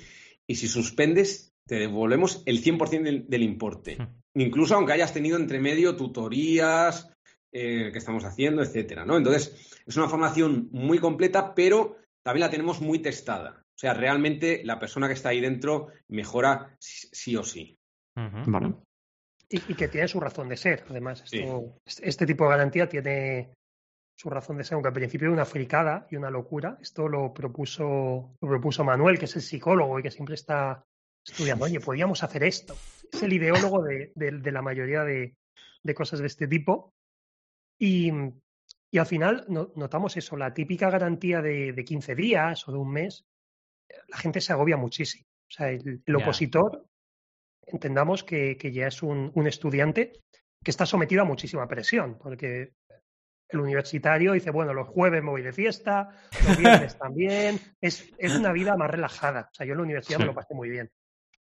y si suspendes, te devolvemos el 100% del, del importe. Incluso aunque hayas tenido entre medio tutorías eh, que estamos haciendo, etcétera, ¿no? Entonces, es una formación muy completa, pero también la tenemos muy testada. O sea, realmente la persona que está ahí dentro mejora sí, sí o sí. Vale. Y, y que tiene su razón de ser, además. Sí. Esto- este, este tipo de garantía tiene su razón de ser, aunque al principio era una fricada y una locura. Esto lo propuso, lo propuso Manuel, que es el psicólogo y que siempre está estudiando. Oye, podríamos hacer esto. Es el ideólogo de, de- de la mayoría de, de cosas de este tipo. Y, y al final no- notamos eso, la típica garantía de, de 15 días o de un mes, la gente se agobia muchísimo. O sea, el, opositor, entendamos que, que ya es un, un estudiante que está sometido a muchísima presión, porque el universitario dice, bueno, los jueves me voy de fiesta, los viernes *laughs* también, es, es una vida más relajada. O sea, yo en la universidad Sí. me lo pasé muy bien.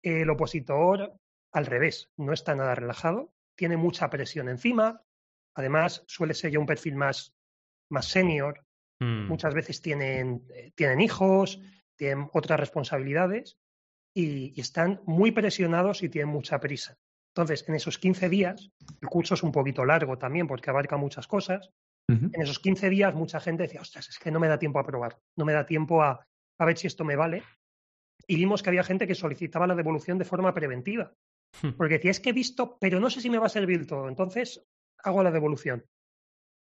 El opositor, al revés, no está nada relajado, tiene mucha presión encima, además suele ser ya un perfil más, más senior, Mm. muchas veces tienen, eh, tienen hijos, tienen otras responsabilidades y, y están muy presionados y tienen mucha prisa. Entonces, en esos 15 días, el curso es un poquito largo también porque abarca muchas cosas. En esos 15 días mucha gente decía, ostras, es que no me da tiempo a probar, no me da tiempo a, a ver si esto me vale. y vimos que había gente que solicitaba la devolución de forma preventiva. Hmm. Porque decía, es que he visto, pero no sé si me va a servir todo, entonces hago la devolución.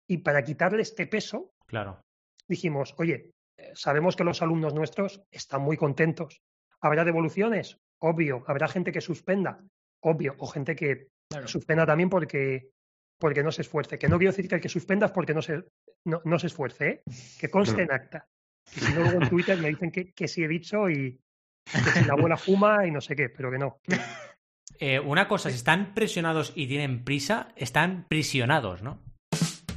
Y para quitarle este peso, Claro. dijimos, oye, sabemos que los alumnos nuestros están muy contentos. ¿Habrá devoluciones? Obvio. ¿Habrá gente que suspenda? Obvio. O gente que Claro. suspenda también porque, porque no se esfuerce. Que no quiero decir que el que suspenda es porque no se, no, no se esfuerce, ¿eh? que conste en acta. Y si no, luego en Twitter me dicen que, que sí he dicho y que si la abuela fuma y no sé qué, pero que no. *laughs* Eh, una cosa, si están presionados y tienen prisa, están prisionados, ¿no?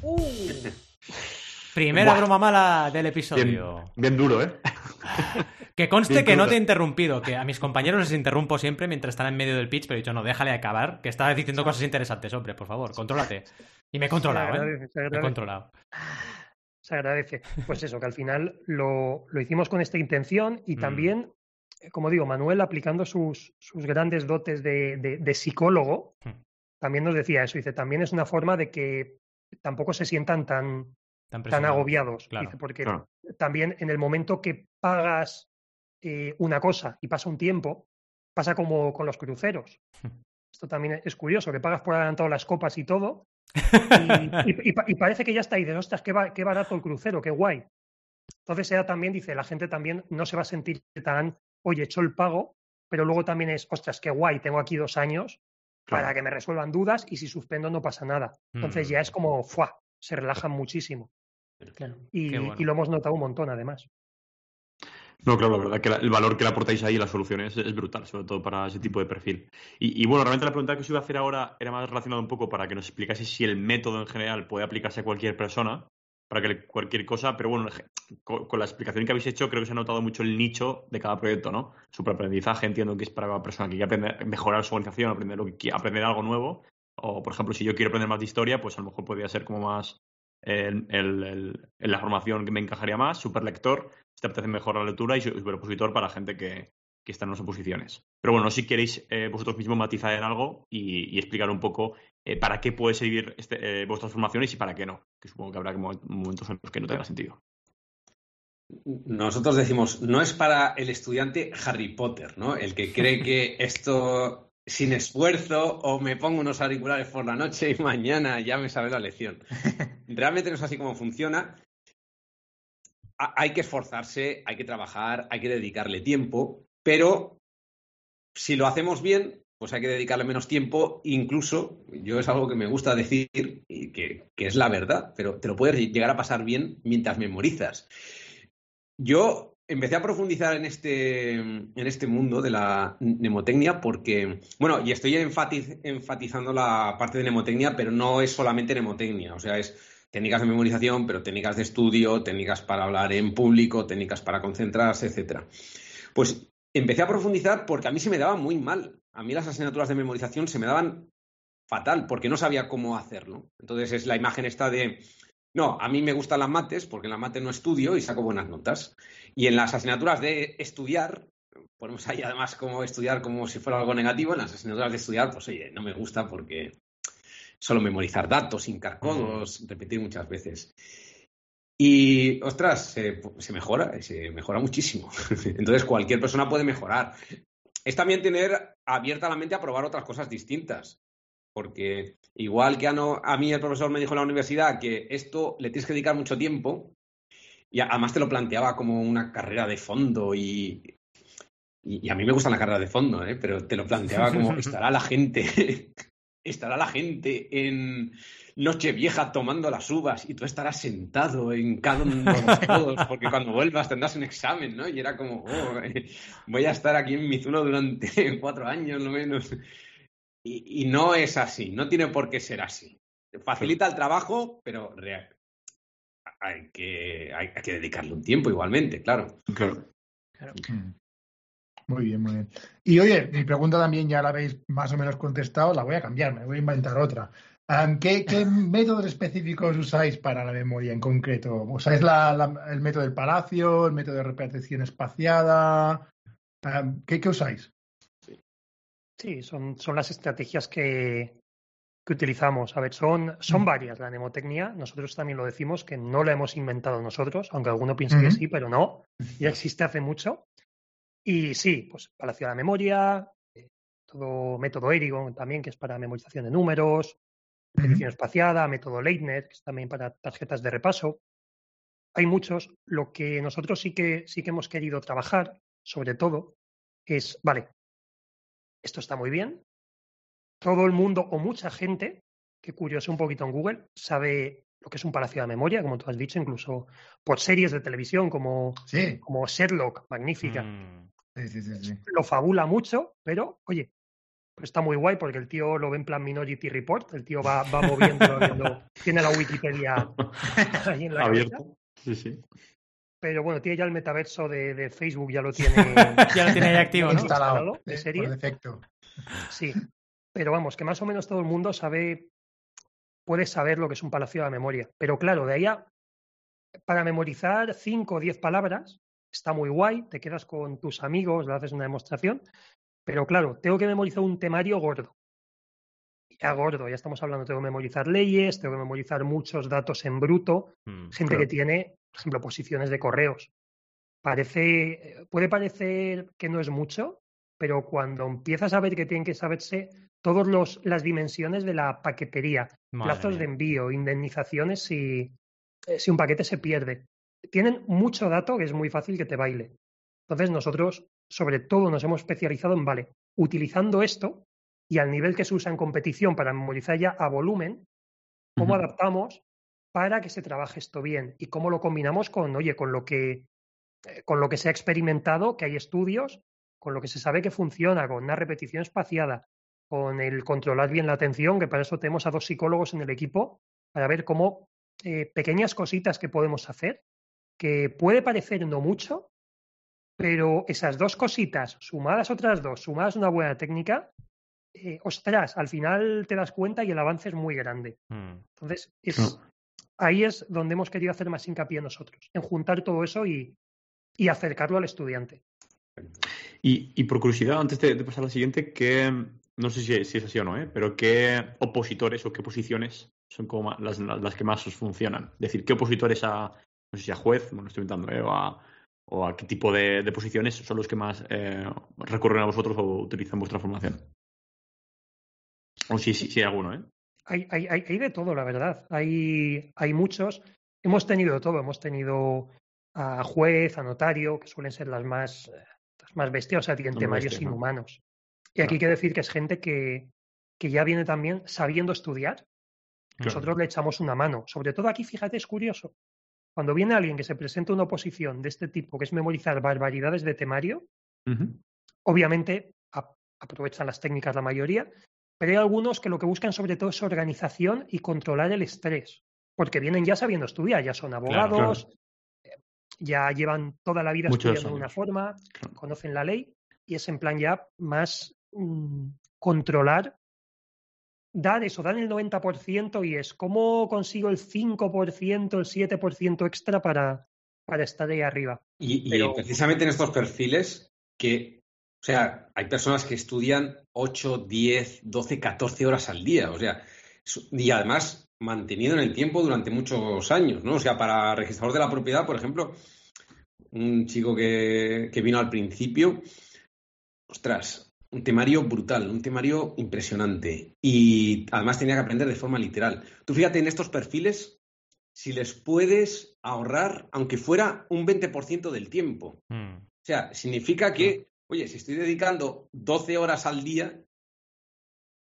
*laughs* Primera Buah. broma mala del episodio. bien duro, ¿eh? *laughs* Que conste Bien que no te he interrumpido, que a mis compañeros les interrumpo siempre mientras están en medio del pitch, pero he dicho, no, déjale acabar, que estaba diciendo cosas interesantes, hombre, por favor, contrólate. Y me he controlado, Se ¿eh? se Me he controlado. Se agradece. Pues eso, que al final lo, lo hicimos con esta intención y Mm. también, como digo, Manuel aplicando sus, sus grandes dotes de, de- de psicólogo, Mm. también nos decía eso. Dice, también es una forma de que tampoco se sientan tan, Tan agobiados. Claro, Dice, porque también en el momento que pagas eh, una cosa y pasa un tiempo, pasa como con los cruceros. *laughs* Esto también es curioso, que pagas por adelantado las copas y todo, y, *laughs* y- y pa- y parece que ya está ahí, de ostras, qué, ba- qué barato el crucero, qué guay. Entonces ella también dice, la gente también no se va a sentir tan, oye, he hecho el pago, pero luego también es, ostras, qué guay, tengo aquí dos años para que me resuelvan dudas y si suspendo no pasa nada. Entonces Mm. ya es como, ¡fuah! Se relajan muchísimo. Claro. Y, Qué bueno. y lo hemos notado un montón, además. No, claro, la verdad que la- el valor que le aportáis ahí y las soluciones es brutal, sobre todo para ese tipo de perfil. Y, y bueno, realmente la pregunta que os iba a hacer ahora era más relacionada un poco para que nos explicaseis si el método en general puede aplicarse a cualquier persona, para que le- cualquier cosa, pero bueno, con, con la explicación que habéis hecho creo que se ha notado mucho el nicho de cada proyecto, ¿no? Superaprendizaje entiendo que es para cada persona que quiere aprender, mejorar su organización, aprender, lo que aprender algo nuevo. O, por ejemplo, si yo quiero aprender más de historia, pues a lo mejor podría ser como más el, el- el- en la formación que me encajaría más, superlector, si te apetece mejor la lectura y superopositor para gente que, que está en las oposiciones. Pero bueno, si queréis eh, vosotros mismos matizar en algo y, y explicar un poco eh, para qué puede servir este, eh, vuestras formaciones y para qué no, que supongo que habrá mo- momentos en los que no tenga sentido. Nosotros decimos, no es para el estudiante Harry Potter, ¿no? El que cree que *laughs* esto sin esfuerzo o me pongo unos auriculares por la noche y mañana ya me sabe la lección. *laughs* Realmente no es así como funciona. Ha- Hay que esforzarse, hay que trabajar, hay que dedicarle tiempo, pero si lo hacemos bien, pues hay que dedicarle menos tiempo. Incluso, yo es algo que me gusta decir y que, que es la verdad, pero te lo puedes llegar a pasar bien mientras memorizas. Yo empecé a profundizar en este, en este mundo de la mnemotecnia porque, bueno, y estoy enfatiz- enfatizando la parte de mnemotecnia, pero no es solamente mnemotecnia, o sea, es técnicas de memorización, pero técnicas de estudio, técnicas para hablar en público, técnicas para concentrarse, etcétera. Pues empecé a profundizar porque a mí se me daba muy mal. A mí las asignaturas de memorización se me daban fatal porque no sabía cómo hacerlo. Entonces es la imagen esta de no, a mí me gustan las mates porque en las mates no estudio y saco buenas notas. Y en las asignaturas de estudiar, ponemos ahí además como estudiar como si fuera algo negativo, en las asignaturas de estudiar, pues oye, no me gusta porque solo memorizar datos, hincar codos, repetir muchas veces. Y, ostras, se, se mejora, se mejora muchísimo. *laughs* Entonces cualquier persona puede mejorar. Es también tener abierta la mente a probar otras cosas distintas. Porque igual que a, no- a mí el profesor me dijo en la universidad que esto le tienes que dedicar mucho tiempo, y además te lo planteaba como una carrera de fondo y, y, y a mí me gusta la carrera de fondo, ¿eh? pero te lo planteaba como *laughs* estará la gente, *laughs* estará la gente en Nochevieja tomando las uvas y tú estarás sentado en cada uno de los *laughs* codos porque cuando vuelvas tendrás un examen, ¿no? Y era como, oh, eh, voy a estar aquí en Mizuno durante cuatro años, lo menos. Y, y no es así, no tiene por qué ser así. Facilita el trabajo, pero hay que, hay, hay que dedicarle un tiempo igualmente, claro. Claro. Mm. Muy bien, muy bien. Y oye, mi pregunta también ya la habéis más o menos contestado, la voy a cambiar, me voy a inventar otra. ¿qué, qué *laughs* métodos específicos usáis para la memoria en concreto? ¿Usáis la- la- el método del palacio, el método de repetición espaciada? ¿qué, qué usáis? Sí, son, son las estrategias que, que utilizamos. A ver, son, son Mm. varias la mnemotecnia. Nosotros también lo decimos que no la hemos inventado nosotros, aunque alguno piense que Ujú. sí, pero no. *laughs* Ya existe hace mucho. Y sí, pues Palacio de la Memoria, eh, todo método Erigon también, que es para memorización de números, edición espaciada, método Leitner, que es también para tarjetas de repaso. Hay muchos. Lo que nosotros sí que, sí que hemos querido trabajar, sobre todo, es, vale, esto está muy bien. Todo el mundo o mucha gente que curioso un poquito en Google sabe lo que es un palacio de memoria, como tú has dicho, incluso por series de televisión como, Sí, como Sherlock, magnífica. Mm. sí, sí, sí, sí. Lo fabula mucho, pero oye, pues está muy guay porque el tío lo ve en plan Minority Report, el tío va, va moviendo, *laughs* viendo- tiene la Wikipedia ahí en la Abierto. Sí, sí. pero bueno, tiene ya el metaverso de, de Facebook, ya lo *laughs* tiene Ya lo tiene ahí activo, ¿no? Instalado, de serie. por defecto. Sí, pero vamos, que más o menos todo el mundo sabe, puede saber lo que es un palacio de la memoria. Pero claro, de ahí a, para memorizar cinco o diez palabras, está muy guay, te quedas con tus amigos, le haces una demostración, pero claro, tengo que memorizar un temario gordo. Ya gordo, ya estamos hablando, tengo que memorizar leyes, tengo que memorizar muchos datos en bruto, Mm. gente Claro. que tiene, por ejemplo, posiciones de correos. Parece, puede parecer que no es mucho, pero cuando empiezas a ver que tienen que saberse todas las dimensiones de la paquetería, Madre plazos mía. de envío, indemnizaciones si, eh, si un paquete se pierde. Tienen mucho dato que es muy fácil que te baile. Entonces nosotros, sobre todo, nos hemos especializado en, vale, utilizando esto y al nivel que se usa en competición para memorizar ya a volumen, cómo adaptamos para que se trabaje esto bien y cómo lo combinamos con, oye, con lo que eh, con lo que se ha experimentado, que hay estudios, con lo que se sabe que funciona, con una repetición espaciada, con el controlar bien la atención, que para eso tenemos a dos psicólogos en el equipo, para ver cómo eh, pequeñas cositas que podemos hacer, que puede parecer no mucho, pero esas dos cositas, sumadas otras dos, sumadas una buena técnica, eh, ostras, al final te das cuenta y el avance es muy grande. Mm. Entonces, es, ahí es donde hemos querido hacer más hincapié nosotros, en juntar todo eso y, y acercarlo al estudiante. Y, y por curiosidad, antes de, de pasar al siguiente, ¿qué, no sé si, si es así o no, ¿eh? pero qué opositores o qué posiciones son como las, las que más os funcionan? Es decir, ¿qué opositores a, no sé si a juez, bueno, estoy inventando, ¿eh? o, a, o a qué tipo de, de posiciones son los que más eh, recurren a vosotros o utilizan vuestra formación? O si, si, si hay alguno, ¿eh? Hay, hay, hay, de todo, la verdad. Hay, hay muchos. Hemos tenido de todo. Hemos tenido a juez, a notario, que suelen ser las más, las más bestias, o sea, tienen temarios inhumanos. Y aquí hay que decir que es gente que, que ya viene también sabiendo estudiar. Claro. Nosotros le echamos una mano. Sobre todo aquí, fíjate, es curioso. Cuando viene alguien que se presenta una oposición de este tipo, que es memorizar barbaridades de temario, obviamente a- aprovechan las técnicas la mayoría, pero hay algunos que lo que buscan sobre todo es organización y controlar el estrés, porque vienen ya sabiendo estudiar, ya son abogados, eh, ya llevan toda la vida Muchos estudiando de una forma, conocen la ley y es en plan ya más mm, controlar, dar eso, dar el 90% y es cómo consigo el 5%, el 7% extra para, para estar ahí arriba. Y, precisamente en estos perfiles que, o sea, hay personas que estudian 8, 10, 12, 14 horas al día, o sea, y además mantenido en el tiempo durante muchos años, ¿no? O sea, para registrador de la propiedad, por ejemplo, un chico que, que vino al principio, ostras, un temario brutal, un temario impresionante. Y además tenía que aprender de forma literal. Tú fíjate en estos perfiles si les puedes ahorrar, aunque fuera un 20% del tiempo. Mm. O sea, significa que, oye, si estoy dedicando 12 horas al día,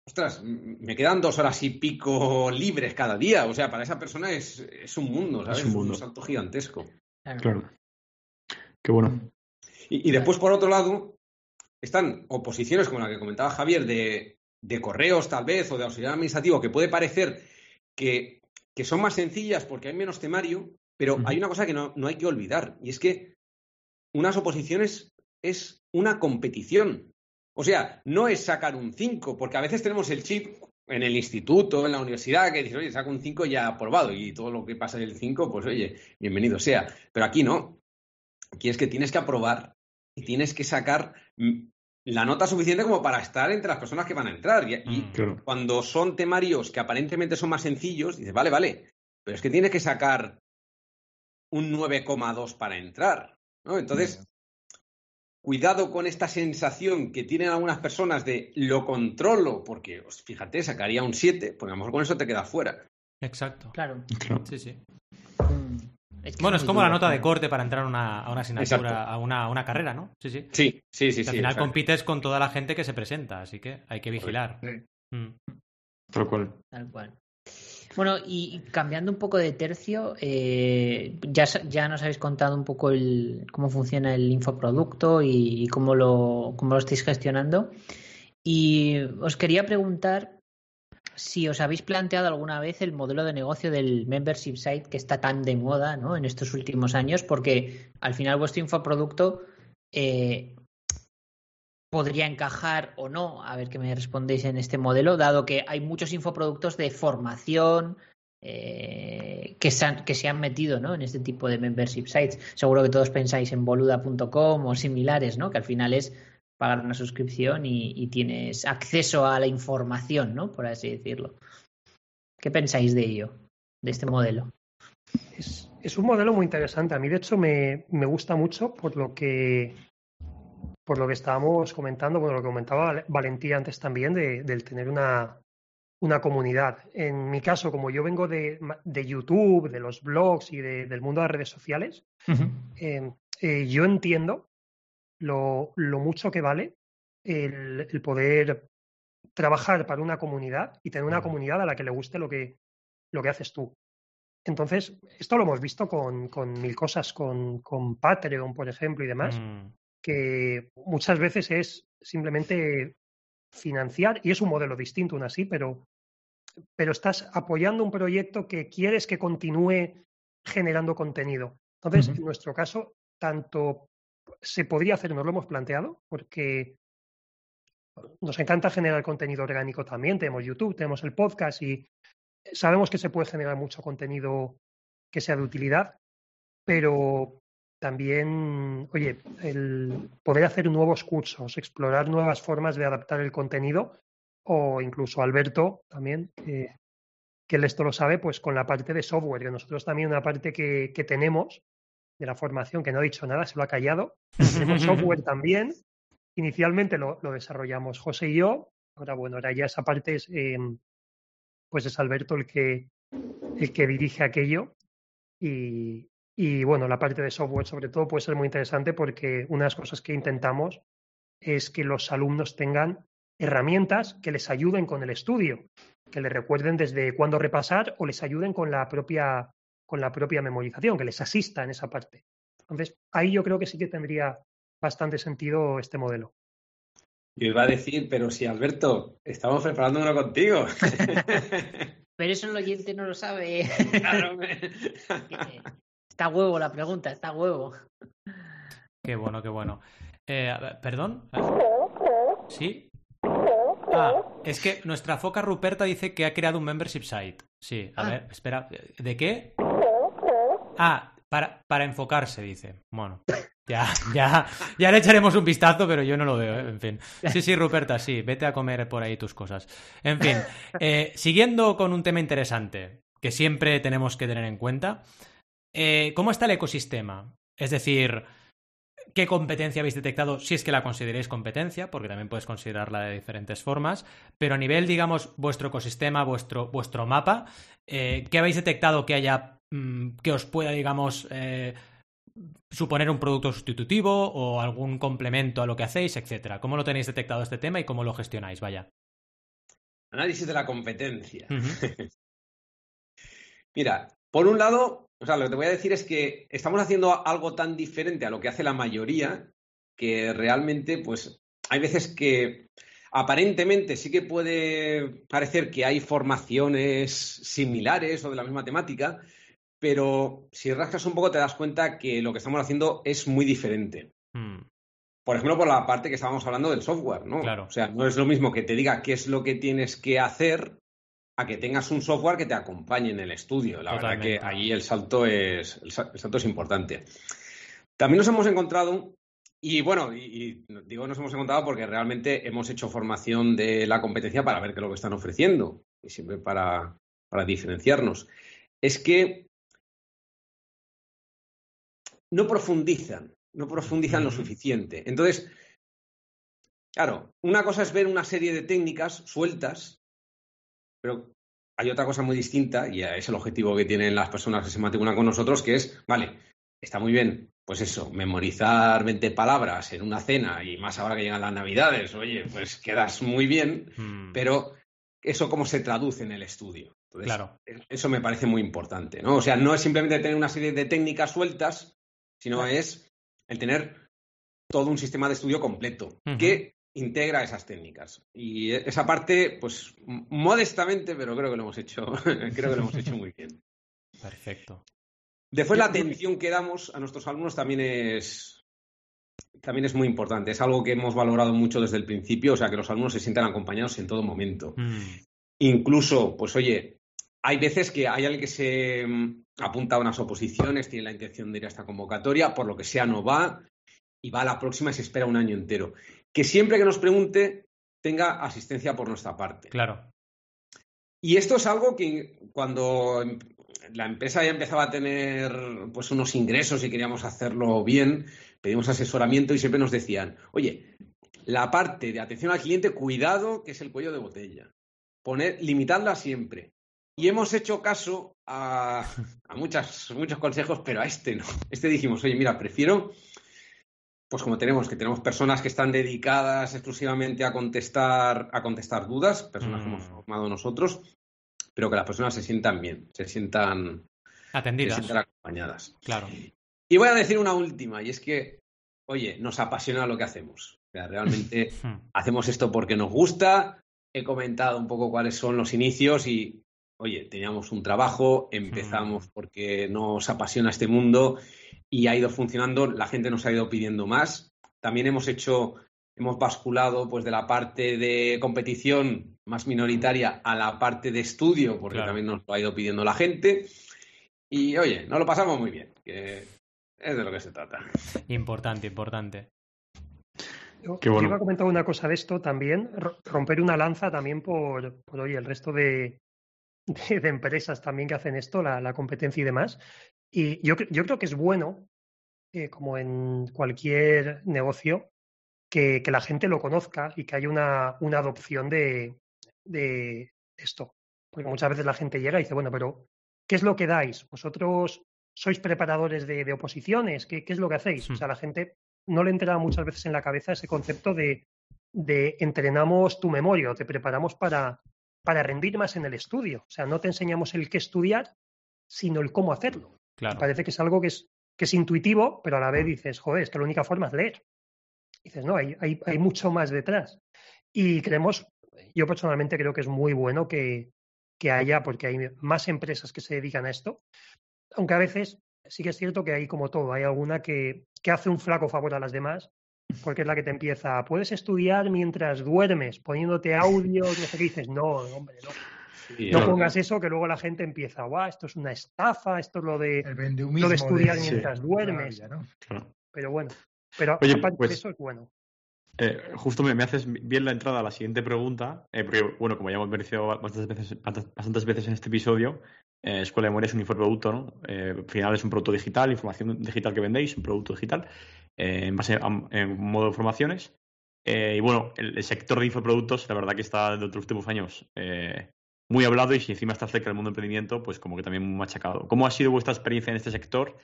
ostras, me quedan dos horas y pico libres cada día. O sea, para esa persona es, es un mundo, ¿sabes? Es un mundo. salto gigantesco. Claro. Qué bueno. Y, y después, por otro lado, están oposiciones como la que comentaba Javier de, de correos, tal vez, o de auxiliar administrativo, que puede parecer que, que son más sencillas porque hay menos temario, pero hay una cosa que no, no hay que olvidar, y es que unas oposiciones es una competición. O sea, no es sacar un 5, porque a veces tenemos el chip en el instituto, en la universidad, que dices, oye, saco un 5 ya aprobado, y todo lo que pasa del 5, pues oye, bienvenido sea. Pero aquí no. Aquí es que tienes que aprobar y tienes que sacar la nota suficiente como para estar entre las personas que van a entrar. Y, y Mm. Claro. cuando son temarios que aparentemente son más sencillos, dices, vale, vale, pero es que tienes que sacar un 9,2 para entrar. ¿no? Entonces, cuidado con esta sensación que tienen algunas personas de lo controlo, porque pues, fíjate, sacaría un 7, porque a lo mejor con eso te quedas fuera. Exacto. Claro. Sí, sí. Es que Bueno, es como la nota de corte para entrar a una, a una asignatura, Exacto. a una, a una carrera, ¿no? Sí, sí. Sí, sí, sí. Al final compites con toda la gente que se presenta, así que hay que vigilar. Sí. Mm. Tal cual. Tal cual. Bueno, y y cambiando un poco de tercio, eh, ya, ya nos habéis contado un poco el, cómo funciona el infoproducto y, cómo lo, cómo lo estáis gestionando. Y os quería preguntar si os habéis planteado alguna vez el modelo de negocio del membership site que está tan de moda ¿no? en estos últimos años, porque al final vuestro infoproducto eh, podría encajar o no, a ver qué me respondéis en este modelo, dado que hay muchos infoproductos de formación eh, que, se han, metido ¿no? en este tipo de membership sites. Seguro que todos pensáis en boluda.com o similares, ¿no? que al final es pagar una suscripción y, y tienes acceso a la información, ¿no? por así decirlo. ¿Qué pensáis de ello, de este modelo? Es, es un modelo muy interesante. A mí, de hecho, me, me gusta mucho por lo que por lo que estábamos comentando, bueno, lo que comentaba Val- Valentía antes también, de, del tener una, una comunidad. En mi caso, como yo vengo de, de YouTube, de los blogs y de- del mundo de las redes sociales, eh, eh, yo entiendo lo, lo mucho que vale el, el poder trabajar para una comunidad y tener una comunidad a la que le guste lo que, lo que haces tú. Entonces, esto lo hemos visto con, con mil cosas, con, con Patreon, por ejemplo, y demás, Mm. que muchas veces es simplemente financiar, y es un modelo distinto aún así, pero, pero estás apoyando un proyecto que quieres que continúe generando contenido. Entonces, en nuestro caso, tanto se podría hacer, nos lo hemos planteado, porque nos encanta generar contenido orgánico también. Tenemos YouTube, tenemos el podcast y sabemos que se puede generar mucho contenido que sea de utilidad, pero también, oye, el poder hacer nuevos cursos, explorar nuevas formas de adaptar el contenido, o incluso Alberto también, que, que él esto lo sabe, pues con la parte de software, que nosotros también una parte que, que tenemos de la formación, que no ha dicho nada, se lo ha callado, tenemos software también. Inicialmente lo, lo desarrollamos José y yo, ahora bueno, ahora ya esa parte es, eh, pues es Alberto el que, el que dirige aquello. Y, y bueno, la parte de software sobre todo puede ser muy interesante porque una de las cosas que intentamos es que los alumnos tengan herramientas que les ayuden con el estudio, que les recuerden desde cuándo repasar o les ayuden con la propia, con la propia memorización, que les asista en esa parte. Entonces, ahí yo creo que sí que tendría bastante sentido este modelo. Yo iba a decir, pero si Alberto, estamos preparando uno contigo. *laughs* Pero eso el oyente no lo sabe. Claro, *laughs* me- Está huevo la pregunta, está huevo. Qué bueno, qué bueno. Eh, ¿Perdón? ¿Sí? Ah, es que nuestra foca Ruperta dice que ha creado un membership site. Sí, a Ah. ver, espera. ¿De qué? Ah, para, para enfocarse, dice. Bueno, ya, ya, ya le echaremos un vistazo, pero yo no lo veo, ¿eh? en fin. Sí, sí, Ruperta, sí, vete a comer por ahí tus cosas. En fin, eh, siguiendo con un tema interesante que siempre tenemos que tener en cuenta, eh, ¿cómo está el ecosistema? Es decir, ¿qué competencia habéis detectado? Si es que la consideréis competencia, porque también puedes considerarla de diferentes formas, pero a nivel, digamos, vuestro ecosistema, vuestro, vuestro mapa, eh, ¿qué habéis detectado que haya, mm, que os pueda, digamos, eh, suponer un producto sustitutivo o algún complemento a lo que hacéis, etcétera? ¿Cómo lo tenéis detectado este tema y cómo lo gestionáis? Vaya. Análisis de la competencia. *laughs* Mira, por un lado, o sea, lo que te voy a decir es que estamos haciendo algo tan diferente a lo que hace la mayoría que realmente, pues, hay veces que aparentemente sí que puede parecer que hay formaciones similares o de la misma temática, pero si rascas un poco te das cuenta que lo que estamos haciendo es muy diferente. Mm, Por ejemplo, por la parte que estábamos hablando del software, ¿no? Claro. O sea, no es lo mismo que te diga qué es lo que tienes que hacer a que tengas un software que te acompañe en el estudio. La verdad que ahí el salto es el sa- el salto es importante. También nos hemos encontrado y bueno, y, y digo nos hemos encontrado porque realmente hemos hecho formación de la competencia para ver qué es lo que están ofreciendo y siempre para, para diferenciarnos. Es que no profundizan no profundizan lo suficiente. Entonces, claro, una cosa es ver una serie de técnicas sueltas, pero hay otra cosa muy distinta, y es el objetivo que tienen las personas que se matriculan con nosotros, que es, vale, está muy bien, pues eso, memorizar 20 palabras en una cena y más ahora que llegan las navidades, oye, pues quedas muy bien, Mm, pero eso cómo se traduce en el estudio. Entonces, Claro. Eso me parece muy importante, ¿no? O sea, no es simplemente tener una serie de técnicas sueltas, sino es el tener todo un sistema de estudio completo que integra esas técnicas. Y esa parte, pues, modestamente, pero creo que lo hemos hecho, *laughs* creo que lo hemos hecho muy bien. Perfecto. Después la atención que damos a nuestros alumnos también es también es muy importante. Es algo que hemos valorado mucho desde el principio, o sea, que los alumnos se sientan acompañados en todo momento. Mm, Incluso, pues oye, hay veces que hay alguien que se mm, apunta a unas oposiciones, tiene la intención de ir a esta convocatoria, por lo que sea no va, y va a la próxima y se espera un año entero. Que siempre que nos pregunte tenga asistencia por nuestra parte. claro. Y esto es algo que cuando la empresa ya empezaba a tener pues unos ingresos y queríamos hacerlo bien, pedimos asesoramiento y siempre nos decían, oye, la parte de atención al cliente, cuidado, que es el cuello de botella. Poner, limitadla siempre. Y hemos hecho caso a, a muchas, muchos consejos, pero a este no. Este dijimos, oye, mira, prefiero, pues como tenemos, que tenemos personas que están dedicadas exclusivamente a contestar, a contestar dudas, personas que Mm. hemos formado nosotros, pero que las personas se sientan bien, se sientan, se Atendidas. sientan acompañadas. Claro. Y voy a decir una última, y es que, oye, nos apasiona lo que hacemos. O sea, realmente *laughs* Mm, hacemos esto porque nos gusta. He comentado un poco cuáles son los inicios y, oye, teníamos un trabajo, empezamos Mm. porque nos apasiona este mundo y ha ido funcionando, la gente nos ha ido pidiendo más. También hemos hecho, hemos basculado pues de la parte de competición más minoritaria a la parte de estudio, porque Claro. también nos lo ha ido pidiendo la gente. Y, oye, nos lo pasamos muy bien, que es de lo que se trata. Importante, importante. Yo, Qué yo bueno. iba a comentar una cosa de esto también, ro- romper una lanza también por, por oye, el resto de, de, de empresas también que hacen esto, la, la competencia y demás. Y yo, yo creo que es bueno, eh, como en cualquier negocio, que, que la gente lo conozca y que haya una, una adopción de, de esto. Porque muchas veces la gente llega y dice, bueno, pero ¿qué es lo que dais? ¿Vosotros sois preparadores de, de oposiciones? ¿Qué, qué es lo que hacéis? O sea, la gente no le entra muchas veces en la cabeza ese concepto de, de entrenamos tu memoria o te preparamos para, para rendir más en el estudio. O sea, no te enseñamos el qué estudiar, sino el cómo hacerlo. Claro. Parece que es algo que es, que es intuitivo, pero a la vez dices, joder, es que la única forma es leer. Dices, no, hay, hay, hay mucho más detrás. Y creemos, yo personalmente creo que es muy bueno que, que haya, porque hay más empresas que se dedican a esto, aunque a veces sí que es cierto que hay como todo, hay alguna que, que hace un flaco favor a las demás, porque es la que te empieza, puedes estudiar mientras duermes, poniéndote *laughs* audio, no sé qué dices, no, hombre, no. No pongas eso, que luego la gente empieza, guau, esto es una estafa, esto es lo de lo de estudiar de- mientras duermes. vida, ¿no? Claro. Pero bueno, pero Oye, aparte pues- eso es bueno. Eh, justo me, me haces bien la entrada a la siguiente pregunta, eh, porque, bueno, como ya hemos mencionado bastantes veces, bastantes veces en este episodio, eh, Escuela de Memoria es un infoproducto, ¿no? Eh, al final es un producto digital, información digital que vendéis, un producto digital, eh, en base a en modo de formaciones. Eh, y bueno, el, el sector de infoproductos, la verdad que está de los últimos años eh, muy hablado y si encima está cerca del mundo del emprendimiento, pues como que también muy machacado. ¿Cómo ha sido vuestra experiencia en este sector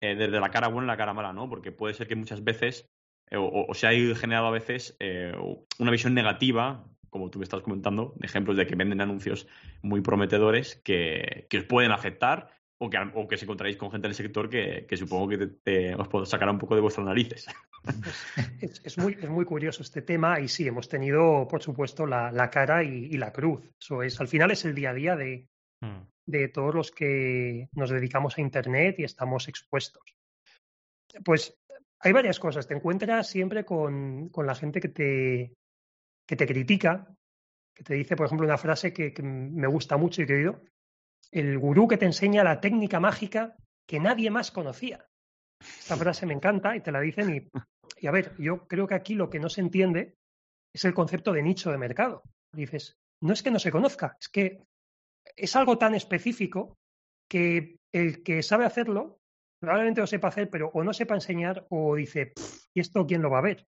eh, desde la cara buena y la cara mala, ¿no? Porque puede ser que muchas veces eh, o, o se ha generado a veces eh, una visión negativa, como tú me estás comentando, de ejemplos de que venden anuncios muy prometedores que, que os pueden afectar o que, o que se encontraréis con gente del sector que, que supongo que te- te- os puede sacar un poco de vuestras narices. *laughs* Es, es muy, es muy curioso este tema y sí, hemos tenido, por supuesto, la, la cara y, y la cruz. Eso es, al final es el día a día de, Mm, de todos los que nos dedicamos a Internet y estamos expuestos. Pues hay varias cosas. Te encuentras siempre con, con la gente que te, que te critica, que te dice, por ejemplo, una frase que, que me gusta mucho y que he oído. El gurú que te enseña la técnica mágica que nadie más conocía. Esta frase me encanta y te la dicen y, y a ver, yo creo que aquí lo que no se entiende es el concepto de nicho de mercado. Dices, no es que no se conozca, es que es algo tan específico que el que sabe hacerlo probablemente lo sepa hacer, pero o no sepa enseñar o dice, ¿y esto quién lo va a ver?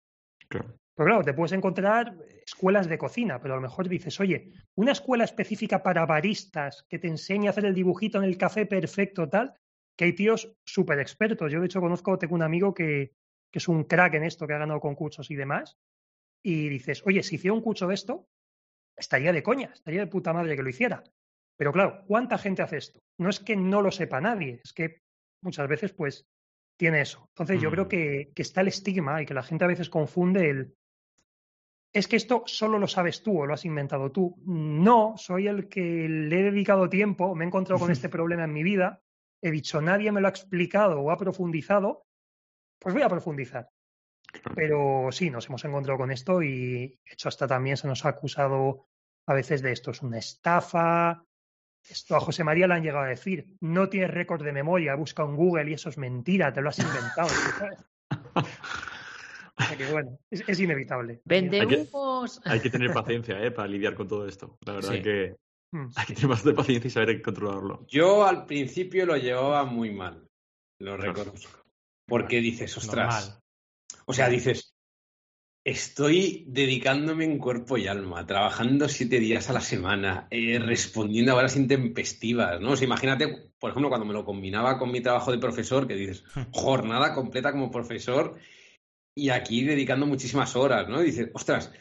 Claro. Pero claro, te puedes encontrar escuelas de cocina, pero a lo mejor dices, oye, una escuela específica para baristas que te enseñe a hacer el dibujito en el café perfecto, tal, que hay tíos súper expertos. Yo, de hecho, conozco, tengo un amigo que, que es un crack en esto, que ha ganado concursos y demás, y dices, oye, si hiciera un curso de esto, estaría de coña, estaría de puta madre que lo hiciera. Pero claro, ¿cuánta gente hace esto? No es que no lo sepa nadie, es que muchas veces pues tiene eso. Entonces yo creo Mm. que, que está el estigma y que la gente a veces confunde el... Es que esto solo lo sabes tú o lo has inventado tú. No, soy el que le he dedicado tiempo, me he encontrado con este *laughs* problema en mi vida, he dicho, nadie me lo ha explicado o ha profundizado, pues voy a profundizar. Pero sí, nos hemos encontrado con esto y de hecho hasta también se nos ha acusado a veces de esto es una estafa. Esto a José María le han llegado a decir, no tienes récord de memoria, busca en Google y eso es mentira, te lo has inventado. *laughs* O sea que bueno, es, es inevitable. Vende Hay que- humos. Hay que tener paciencia ¿eh? para lidiar con todo esto. La verdad Sí. que Mm. hay que tener bastante paciencia y saber controlarlo. Yo al principio lo llevaba muy mal, lo reconozco. Porque dices, ostras, Normal. o sea, dices, estoy dedicándome en cuerpo y alma, trabajando siete días a la semana, eh, respondiendo a horas intempestivas, ¿no? O sea, imagínate, por ejemplo, cuando me lo combinaba con mi trabajo de profesor, que dices, jornada completa como profesor y aquí dedicando muchísimas horas, ¿no? Y dices, ostras.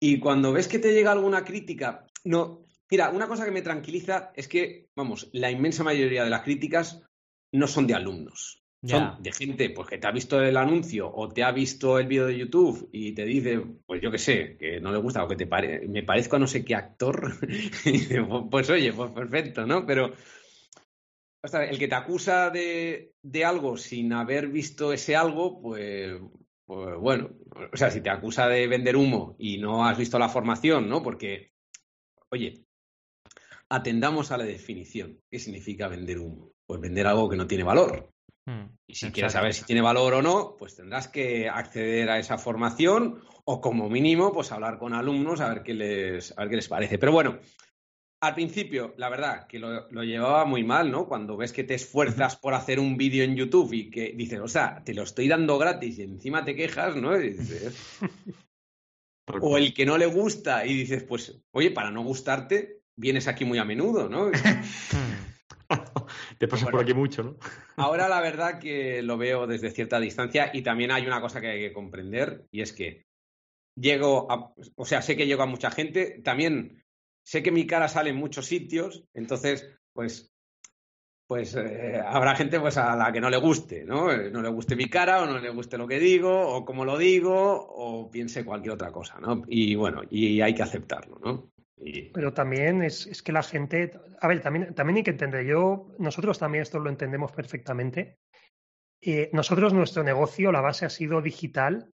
Y cuando ves que te llega alguna crítica, no. Mira, una cosa que me tranquiliza es que, vamos, la inmensa mayoría de las críticas no son de alumnos. Ya. Son de gente pues, que te ha visto el anuncio o te ha visto el vídeo de YouTube y te dice, pues yo qué sé, que no le gusta o que te pare me parezco a no sé qué actor. *laughs* Y dice, pues oye, pues perfecto, ¿no? Pero el que te acusa de, de algo sin haber visto ese algo, pues, pues bueno, o sea, si te acusa de vender humo y no has visto la formación, ¿no? Porque, oye, atendamos a la definición. ¿Qué significa vender humo? Pues vender algo que no tiene valor. Mm, Y si quieres saber si tiene valor o no, pues tendrás que acceder a esa formación o como mínimo, pues hablar con alumnos a ver qué les, a ver qué les parece. Pero bueno, al principio, la verdad, que lo, lo llevaba muy mal, ¿no? Cuando ves que te esfuerzas por hacer un vídeo en YouTube y que dices, o sea, te lo estoy dando gratis y encima te quejas, ¿no? Y dices, Tal o el que no le gusta y dices, pues, oye, para no gustarte, vienes aquí muy a menudo, ¿no? *laughs* Te pasas por aquí mucho, ¿no? Ahora la verdad que lo veo desde cierta distancia y también hay una cosa que hay que comprender y es que llego a, o sea, sé que llego a mucha gente, también sé que mi cara sale en muchos sitios, entonces pues pues eh, habrá gente pues a la que no le guste, ¿no? Eh, No le guste mi cara o no le guste lo que digo o cómo lo digo o piense cualquier otra cosa, ¿no? Y bueno, y hay que aceptarlo, ¿no? Pero también es, es que la gente, a ver, también, también hay que entender, yo, nosotros también esto lo entendemos perfectamente. Eh, nosotros, nuestro negocio, la base ha sido digital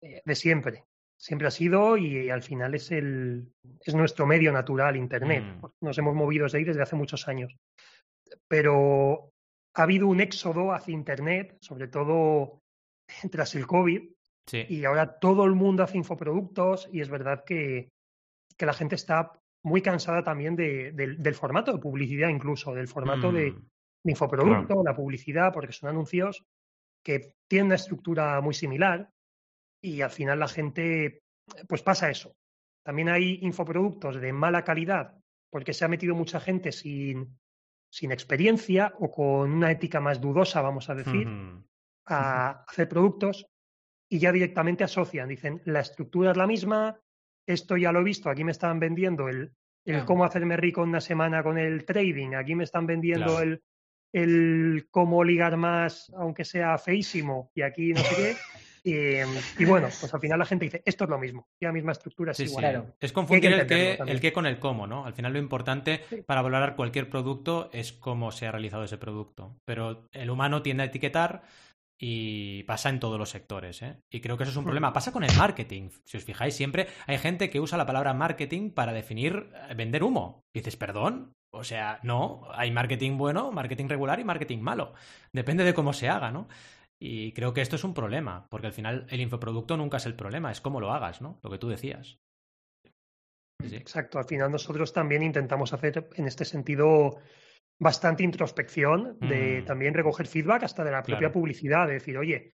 de siempre. Siempre ha sido y, al final es, el, es nuestro medio natural, Internet. Mm. Nos hemos movido desde ahí desde hace muchos años. Pero ha habido un éxodo hacia Internet, sobre todo *laughs* tras el COVID, sí. y ahora todo el mundo hace infoproductos y es verdad que, que la gente está muy cansada también de- del- del formato de publicidad incluso, del formato de, Mm, de infoproducto, la publicidad, porque son anuncios que tienen una estructura muy similar y al final la gente, pues pasa eso. También hay infoproductos de mala calidad porque se ha metido mucha gente sin, sin experiencia o con una ética más dudosa, vamos a decir, a hacer productos y ya directamente asocian. Dicen, la estructura es la misma, esto ya lo he visto, aquí me están vendiendo el, el Claro. cómo hacerme rico en una semana con el trading, aquí me están vendiendo Claro. el, el cómo ligar más, aunque sea feísimo, y aquí no sé qué. Y bueno, pues al final la gente dice, esto es lo mismo, y la misma estructura es Sí, sí. igual. Claro. Es confundir el qué, el qué con el cómo, ¿no? Al final lo importante Sí. para valorar cualquier producto es cómo se ha realizado ese producto. Pero el humano tiende a etiquetar y pasa en todos los sectores, ¿eh? Y creo que eso es un Mm. problema. Pasa con el marketing. Si os fijáis, siempre hay gente que usa la palabra marketing para definir eh, vender humo. Y dices, perdón. O sea, no, hay marketing bueno, marketing regular y marketing malo. Depende de cómo se haga, ¿no? Y creo que esto es un problema, porque al final el infoproducto nunca es el problema, es cómo lo hagas, ¿no? Lo que tú decías. Sí. Exacto, al final nosotros también intentamos hacer en este sentido bastante introspección, de Mm. también recoger feedback hasta de la propia Claro. publicidad, de decir, oye,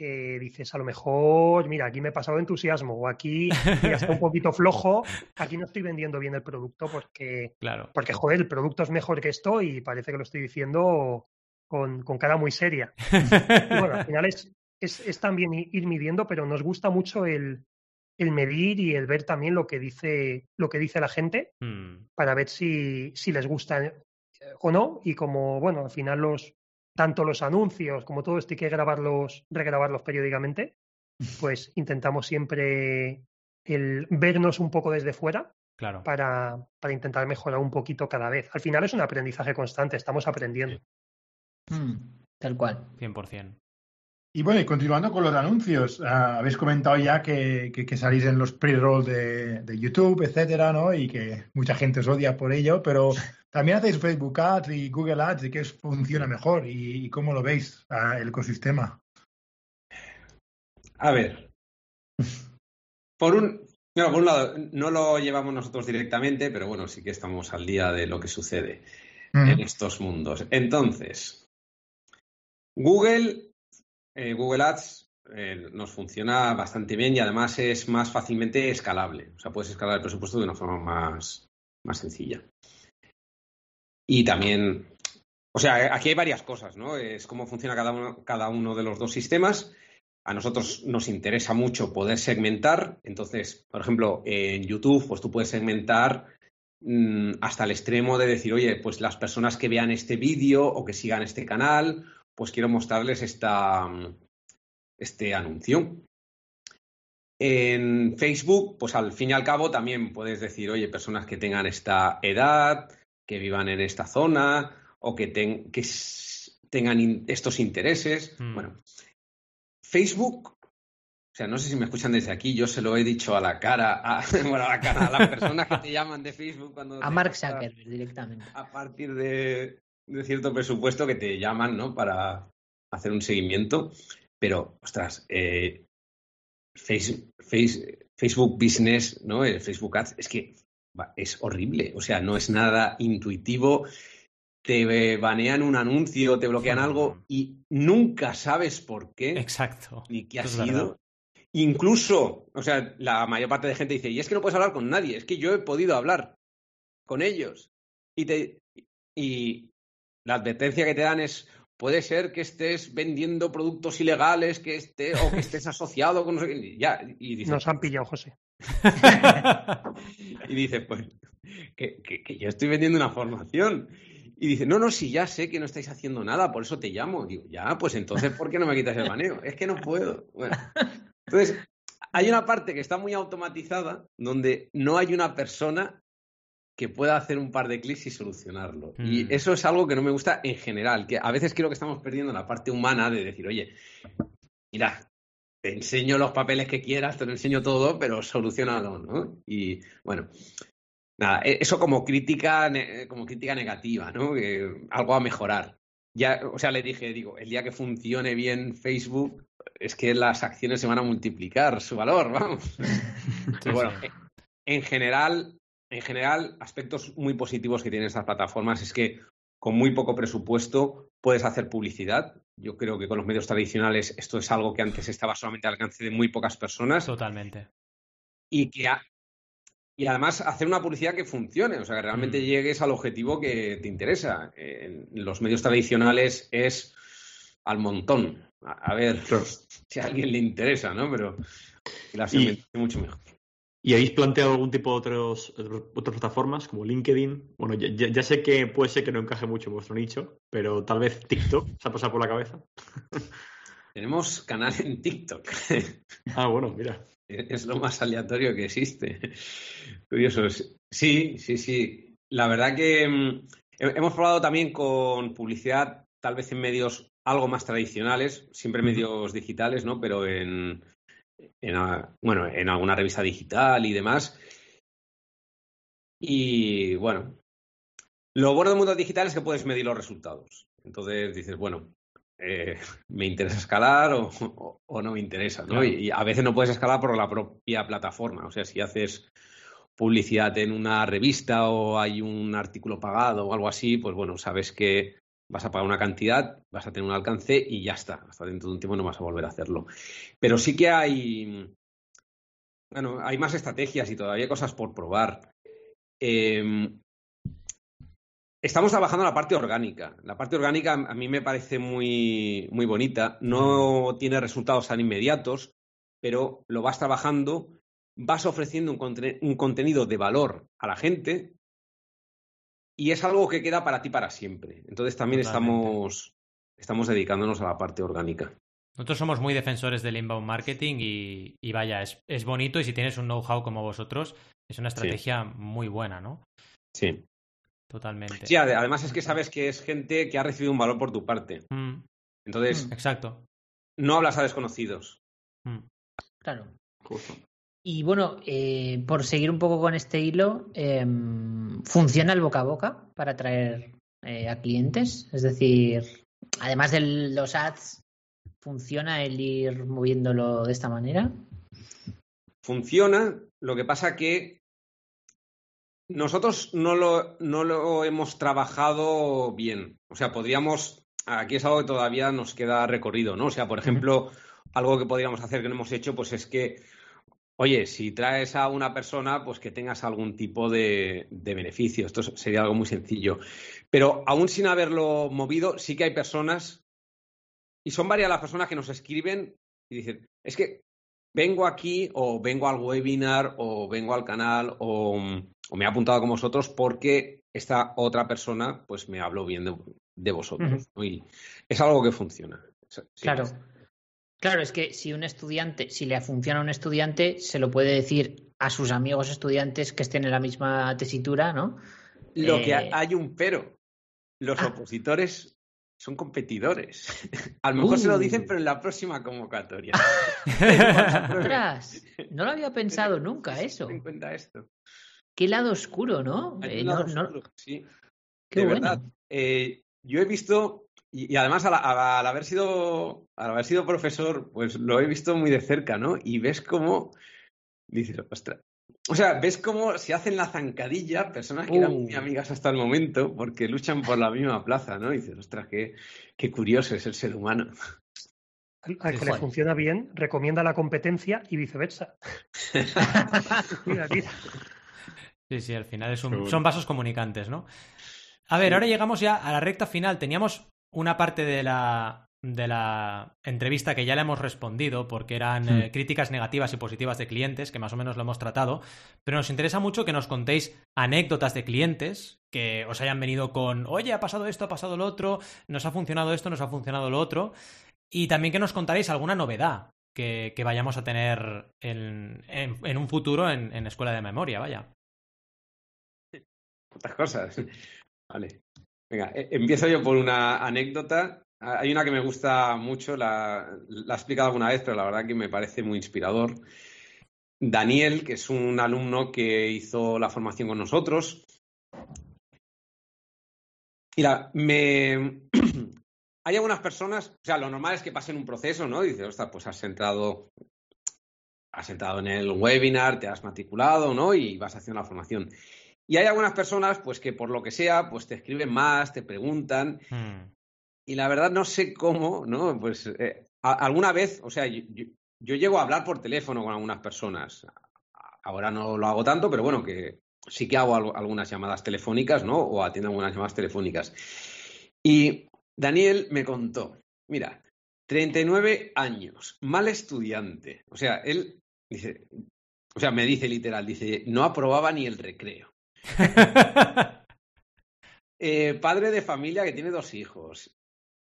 eh, dices, a lo mejor, mira, aquí me he pasado entusiasmo, o aquí mira, está un *laughs* poquito flojo, aquí no estoy vendiendo bien el producto porque, Claro. porque joder, el producto es mejor que esto y parece que lo estoy diciendo con, con cara muy seria. Y bueno, al final es, es, es también ir midiendo, pero nos gusta mucho el, el medir y el ver también lo que dice, lo que dice la gente Mm, para ver si, si les gusta eh, o no. Y como, bueno, al final los, tanto los anuncios como todo esto hay que grabarlos, regrabarlos periódicamente, *laughs* pues intentamos siempre el vernos un poco desde fuera claro. para, para intentar mejorar un poquito cada vez. Al final es un aprendizaje constante, estamos aprendiendo. Hmm. Tal cual. 100%. Y bueno, y continuando con los anuncios, ah, habéis comentado ya que, que, que salís en los pre-roll de, de YouTube, etcétera, ¿no? Y que mucha gente os odia por ello, pero *laughs* también hacéis Facebook Ads y Google Ads, ¿y qué funciona mejor? ¿Y, y cómo lo veis, ah, el ecosistema? A ver. Por un, no, por un lado, no lo llevamos nosotros directamente, pero bueno, sí que estamos al día de lo que sucede Mm. en estos mundos. Entonces, Google, eh, Google Ads eh, nos funciona bastante bien y además es más fácilmente escalable. O sea, puedes escalar el presupuesto de una forma más, más sencilla. Y también, o sea, aquí hay varias cosas, ¿no? Es cómo funciona cada uno, cada uno de los dos sistemas. A nosotros nos interesa mucho poder segmentar. Entonces, por ejemplo, en YouTube, pues tú puedes segmentar mm, hasta el extremo de decir, oye, pues las personas que vean este vídeo o que sigan este canal, pues quiero mostrarles esta, este anuncio. En Facebook, pues al fin y al cabo también puedes decir, oye, personas que tengan esta edad, que vivan en esta zona o que, ten- que s- tengan in- estos intereses. Mm. Bueno, Facebook, o sea, no sé si me escuchan desde aquí, yo se lo he dicho a la cara, a, *laughs* bueno, a la cara, a las personas que te llaman de Facebook cuando A Mark Zuckerberg directamente. a partir de, de cierto presupuesto que te llaman, ¿no? Para hacer un seguimiento. Pero, ostras, eh, Face- Face- Facebook Business, ¿no? El Facebook Ads, es que es horrible. O sea, no es nada intuitivo. Te banean un anuncio, te bloquean algo y nunca sabes por qué Exacto. ni qué ha es sido. verdad. Incluso, o sea, la mayor parte de gente dice, y es que no puedes hablar con nadie, es que yo he podido hablar con ellos. Y, te, y la advertencia que te dan es, puede ser que estés vendiendo productos ilegales, que esté, o que estés *laughs* asociado con no sé qué. Ya, y dices, Nos han pillado, José. *laughs* y dices, pues, que, que- que yo estoy vendiendo una formación. Y dice, no, no, si ya sé que no estáis haciendo nada, por eso te llamo. Digo, ya, pues entonces, ¿por qué no me quitas el baneo? Es que no puedo. Bueno, entonces, hay una parte que está muy automatizada, donde no hay una persona que pueda hacer un par de clics y solucionarlo. Y Mm. eso es algo que no me gusta en general, que a veces creo que estamos perdiendo la parte humana de decir, oye, mira, te enseño los papeles que quieras, te lo enseño todo, pero solucionalo, ¿no? Y bueno, nada, e- eso como crítica, como crítica negativa, ¿no? Que algo a mejorar. Ya, o sea, le dije, digo, el día que funcione bien Facebook, es que las acciones se van a multiplicar su valor, *laughs* vamos. *laughs* Pero bueno, eh, en general, en general, aspectos muy positivos que tienen estas plataformas es que con muy poco presupuesto puedes hacer publicidad. Yo creo que con los medios tradicionales esto es algo que antes estaba solamente al alcance de muy pocas personas Totalmente. y que a- y además hacer una publicidad que funcione, o sea, que realmente Mm. llegues al objetivo que te interesa. En los medios tradicionales es al montón. A, ver *laughs* si a alguien le interesa, ¿no? Pero la Y- mucho mejor. ¿Y habéis planteado algún tipo de otros, otras plataformas como LinkedIn? Bueno, ya, ya- sé que puede ser que no encaje mucho en vuestro nicho, pero tal vez TikTok se ha pasado por la cabeza. *laughs* Tenemos canal en TikTok. Ah, bueno, mira. Es lo más aleatorio que existe. Curioso. Sí, sí, sí. La verdad que mm, he- hemos probado también con publicidad, tal vez en medios algo más tradicionales, siempre medios digitales, ¿no? Pero en, en, a- bueno, en alguna revista digital y demás. Y bueno, lo bueno del mundo digital es que puedes medir los resultados. Entonces dices, bueno, eh, *laughs* me interesa escalar o, o- o no me interesa, ¿no? Claro. Y, y a veces no puedes escalar por la propia plataforma. O sea, si haces publicidad en una revista o hay un artículo pagado o algo así, pues bueno, sabes que vas a pagar una cantidad, vas a tener un alcance y ya está. Hasta dentro de un tiempo no vas a volver a hacerlo. Pero sí que hay, bueno, hay más estrategias y todavía cosas por probar. Eh, estamos trabajando la parte orgánica. La parte orgánica a mí me parece muy, muy bonita. No tiene resultados tan inmediatos, pero lo vas trabajando, vas ofreciendo un contenido de valor a la gente y es algo que queda para ti para siempre. Entonces también estamos, estamos dedicándonos a la parte orgánica. Nosotros somos muy defensores del inbound marketing y, y vaya, es, es, bonito y si tienes un know-how como vosotros, es una estrategia sí. muy buena, ¿no? Sí. Totalmente. Sí, además es que sabes que es gente que ha recibido un valor por tu parte. Mm. Entonces, mm, exacto. No hablas a desconocidos. Mm. Claro. Justo. Y bueno, eh, por seguir un poco con este hilo, eh, ¿funciona el boca a boca para atraer eh, a clientes? Es decir, además de los ads, ¿funciona el ir moviéndolo de esta manera? Funciona, lo que pasa que nosotros no lo, no lo hemos trabajado bien. O sea, podríamos, aquí es algo que todavía nos queda recorrido, ¿no? O sea, por ejemplo, algo que podríamos hacer que no hemos hecho, pues es que Oye, si traes a una persona, pues que tengas algún tipo de, de, beneficio. Esto sería algo muy sencillo. Pero aún sin haberlo movido, sí que hay personas, y son varias las personas que nos escriben y dicen, es que vengo aquí o vengo al webinar o vengo al canal o, o me he apuntado con vosotros porque esta otra persona pues me habló bien de, de vosotros. Uh -huh. ¿no? Y es algo que funciona. Sí, claro. Es. Claro, es que si un estudiante, si le funciona a un estudiante, se lo puede decir a sus amigos estudiantes que estén en la misma tesitura, ¿no? Lo eh... que hay un pero. Los ah. opositores son competidores. *laughs* A lo mejor uh. se lo dicen, pero en la próxima convocatoria. *laughs* No lo había pensado nunca eso. En cuenta esto. Qué lado oscuro, ¿no? Hay un lado no, oscuro, no... sí. Qué de bueno. verdad. Eh, yo he visto y, y además, al, al, haber sido, al haber sido profesor, pues lo he visto muy de cerca, ¿no? Y ves cómo, dices, ostras. O sea, ves cómo se hacen la zancadilla personas que uh. eran muy amigas hasta el momento porque luchan por la misma plaza, ¿no? Y dices, ostras, qué, qué curioso es el ser humano. Al que le funciona bien, recomienda la competencia y viceversa. *laughs* mira, mira. Sí, sí, al final es un, son vasos comunicantes, ¿no? A ver, ahora llegamos ya a la recta final. Teníamos una parte de la, de la entrevista que ya le hemos respondido porque eran Hmm. eh, críticas negativas y positivas de clientes, que más o menos lo hemos tratado, pero nos interesa mucho que nos contéis anécdotas de clientes que os hayan venido con, oye, ha pasado esto, ha pasado lo otro, nos ha funcionado esto, nos ha funcionado lo otro, y también que nos contaréis alguna novedad que, que vayamos a tener en, en, en un futuro en, en Escuela de Memoria, vaya. Otras cosas. *laughs* Vale. Venga, eh, empiezo yo por una anécdota. Hay una que me gusta mucho, la, la he explicado alguna vez, pero la verdad que me parece muy inspirador. Daniel, que es un alumno que hizo la formación con nosotros. Mira, me... *clears throat* hay algunas personas, o sea, lo normal es que pasen un proceso, ¿no? Dices, ostras, pues has entrado, has entrado en el webinar, te has matriculado, ¿no? Y vas haciendo la formación. Y hay algunas personas, pues que por lo que sea, pues te escriben más, te preguntan. Hmm. Y la verdad no sé cómo, ¿no? Pues eh, a, alguna vez, o sea, yo, yo, yo, llego a hablar por teléfono con algunas personas. Ahora no lo hago tanto, pero bueno, que sí que hago algunas llamadas telefónicas, ¿no? O atiendo algunas llamadas telefónicas. Y Daniel me contó, mira, 39 años, mal estudiante. O sea, él dice, o sea, me dice literal, dice, no aprobaba ni el recreo. *laughs* eh, padre de familia que tiene dos hijos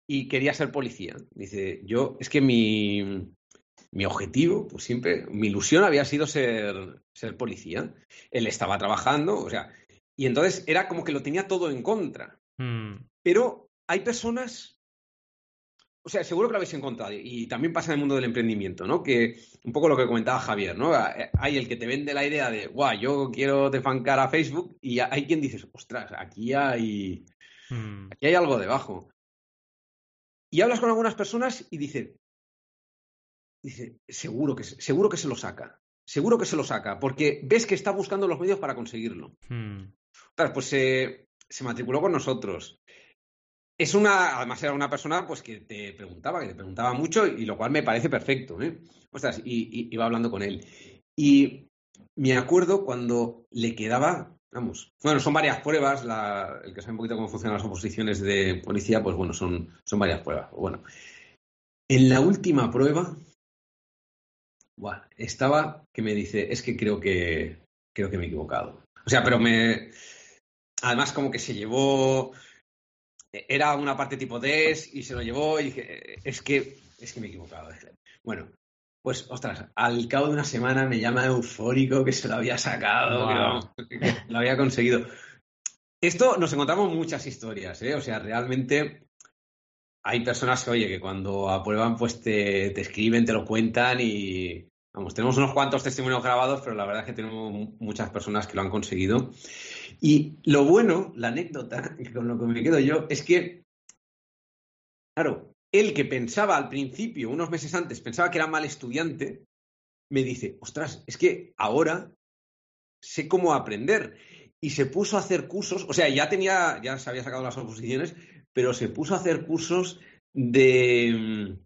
y quería ser policía. Dice, yo, es que mi, mi objetivo, pues siempre, mi ilusión había sido ser, ser policía. Él estaba trabajando, o sea, y entonces era como que lo tenía todo en contra. Hmm. Pero hay personas o sea, seguro que lo habéis encontrado y también pasa en el mundo del emprendimiento, ¿no? Que un poco lo que comentaba Javier, ¿no? Hay el que te vende la idea de, guau, yo quiero defancar a Facebook y hay quien dice, ostras, aquí hay, Hmm. aquí hay algo debajo. Y hablas con algunas personas y dice, dice, seguro que, seguro que se lo saca. seguro que se lo saca, porque ves que está buscando los medios para conseguirlo. Hmm. Pues se matriculó con nosotros. Es una, además era una persona pues que te preguntaba, que te preguntaba mucho, y lo cual me parece perfecto, ¿eh? Ostras, y, y- iba hablando con él. Y me acuerdo cuando le quedaba, vamos, bueno, son varias pruebas, el que sabe un poquito cómo funcionan las oposiciones de policía, pues bueno, son, son varias pruebas. Bueno, en la última prueba, buah, estaba que me dice, es que creo que creo que me he equivocado. O sea, pero me, además como que se llevó, era una parte tipo DES y se lo llevó y dije, es que, es que me he equivocado. Bueno, pues, ostras, al cabo de una semana me llama eufórico que se lo había sacado, que, Wow. vamos, que lo había conseguido. Esto nos encontramos muchas historias, ¿eh? O sea, realmente hay personas que, oye, que cuando aprueban, pues te, te escriben, te lo cuentan y, vamos, tenemos unos cuantos testimonios grabados, pero la verdad es que tenemos mu- muchas personas que lo han conseguido. Y lo bueno, la anécdota, *laughs* con lo que me quedo yo, es que, claro, él que pensaba al principio, unos meses antes, pensaba que era mal estudiante, me dice, ostras, es que ahora sé cómo aprender. Y se puso a hacer cursos, o sea, ya tenía, ya se había sacado las oposiciones, pero se puso a hacer cursos de,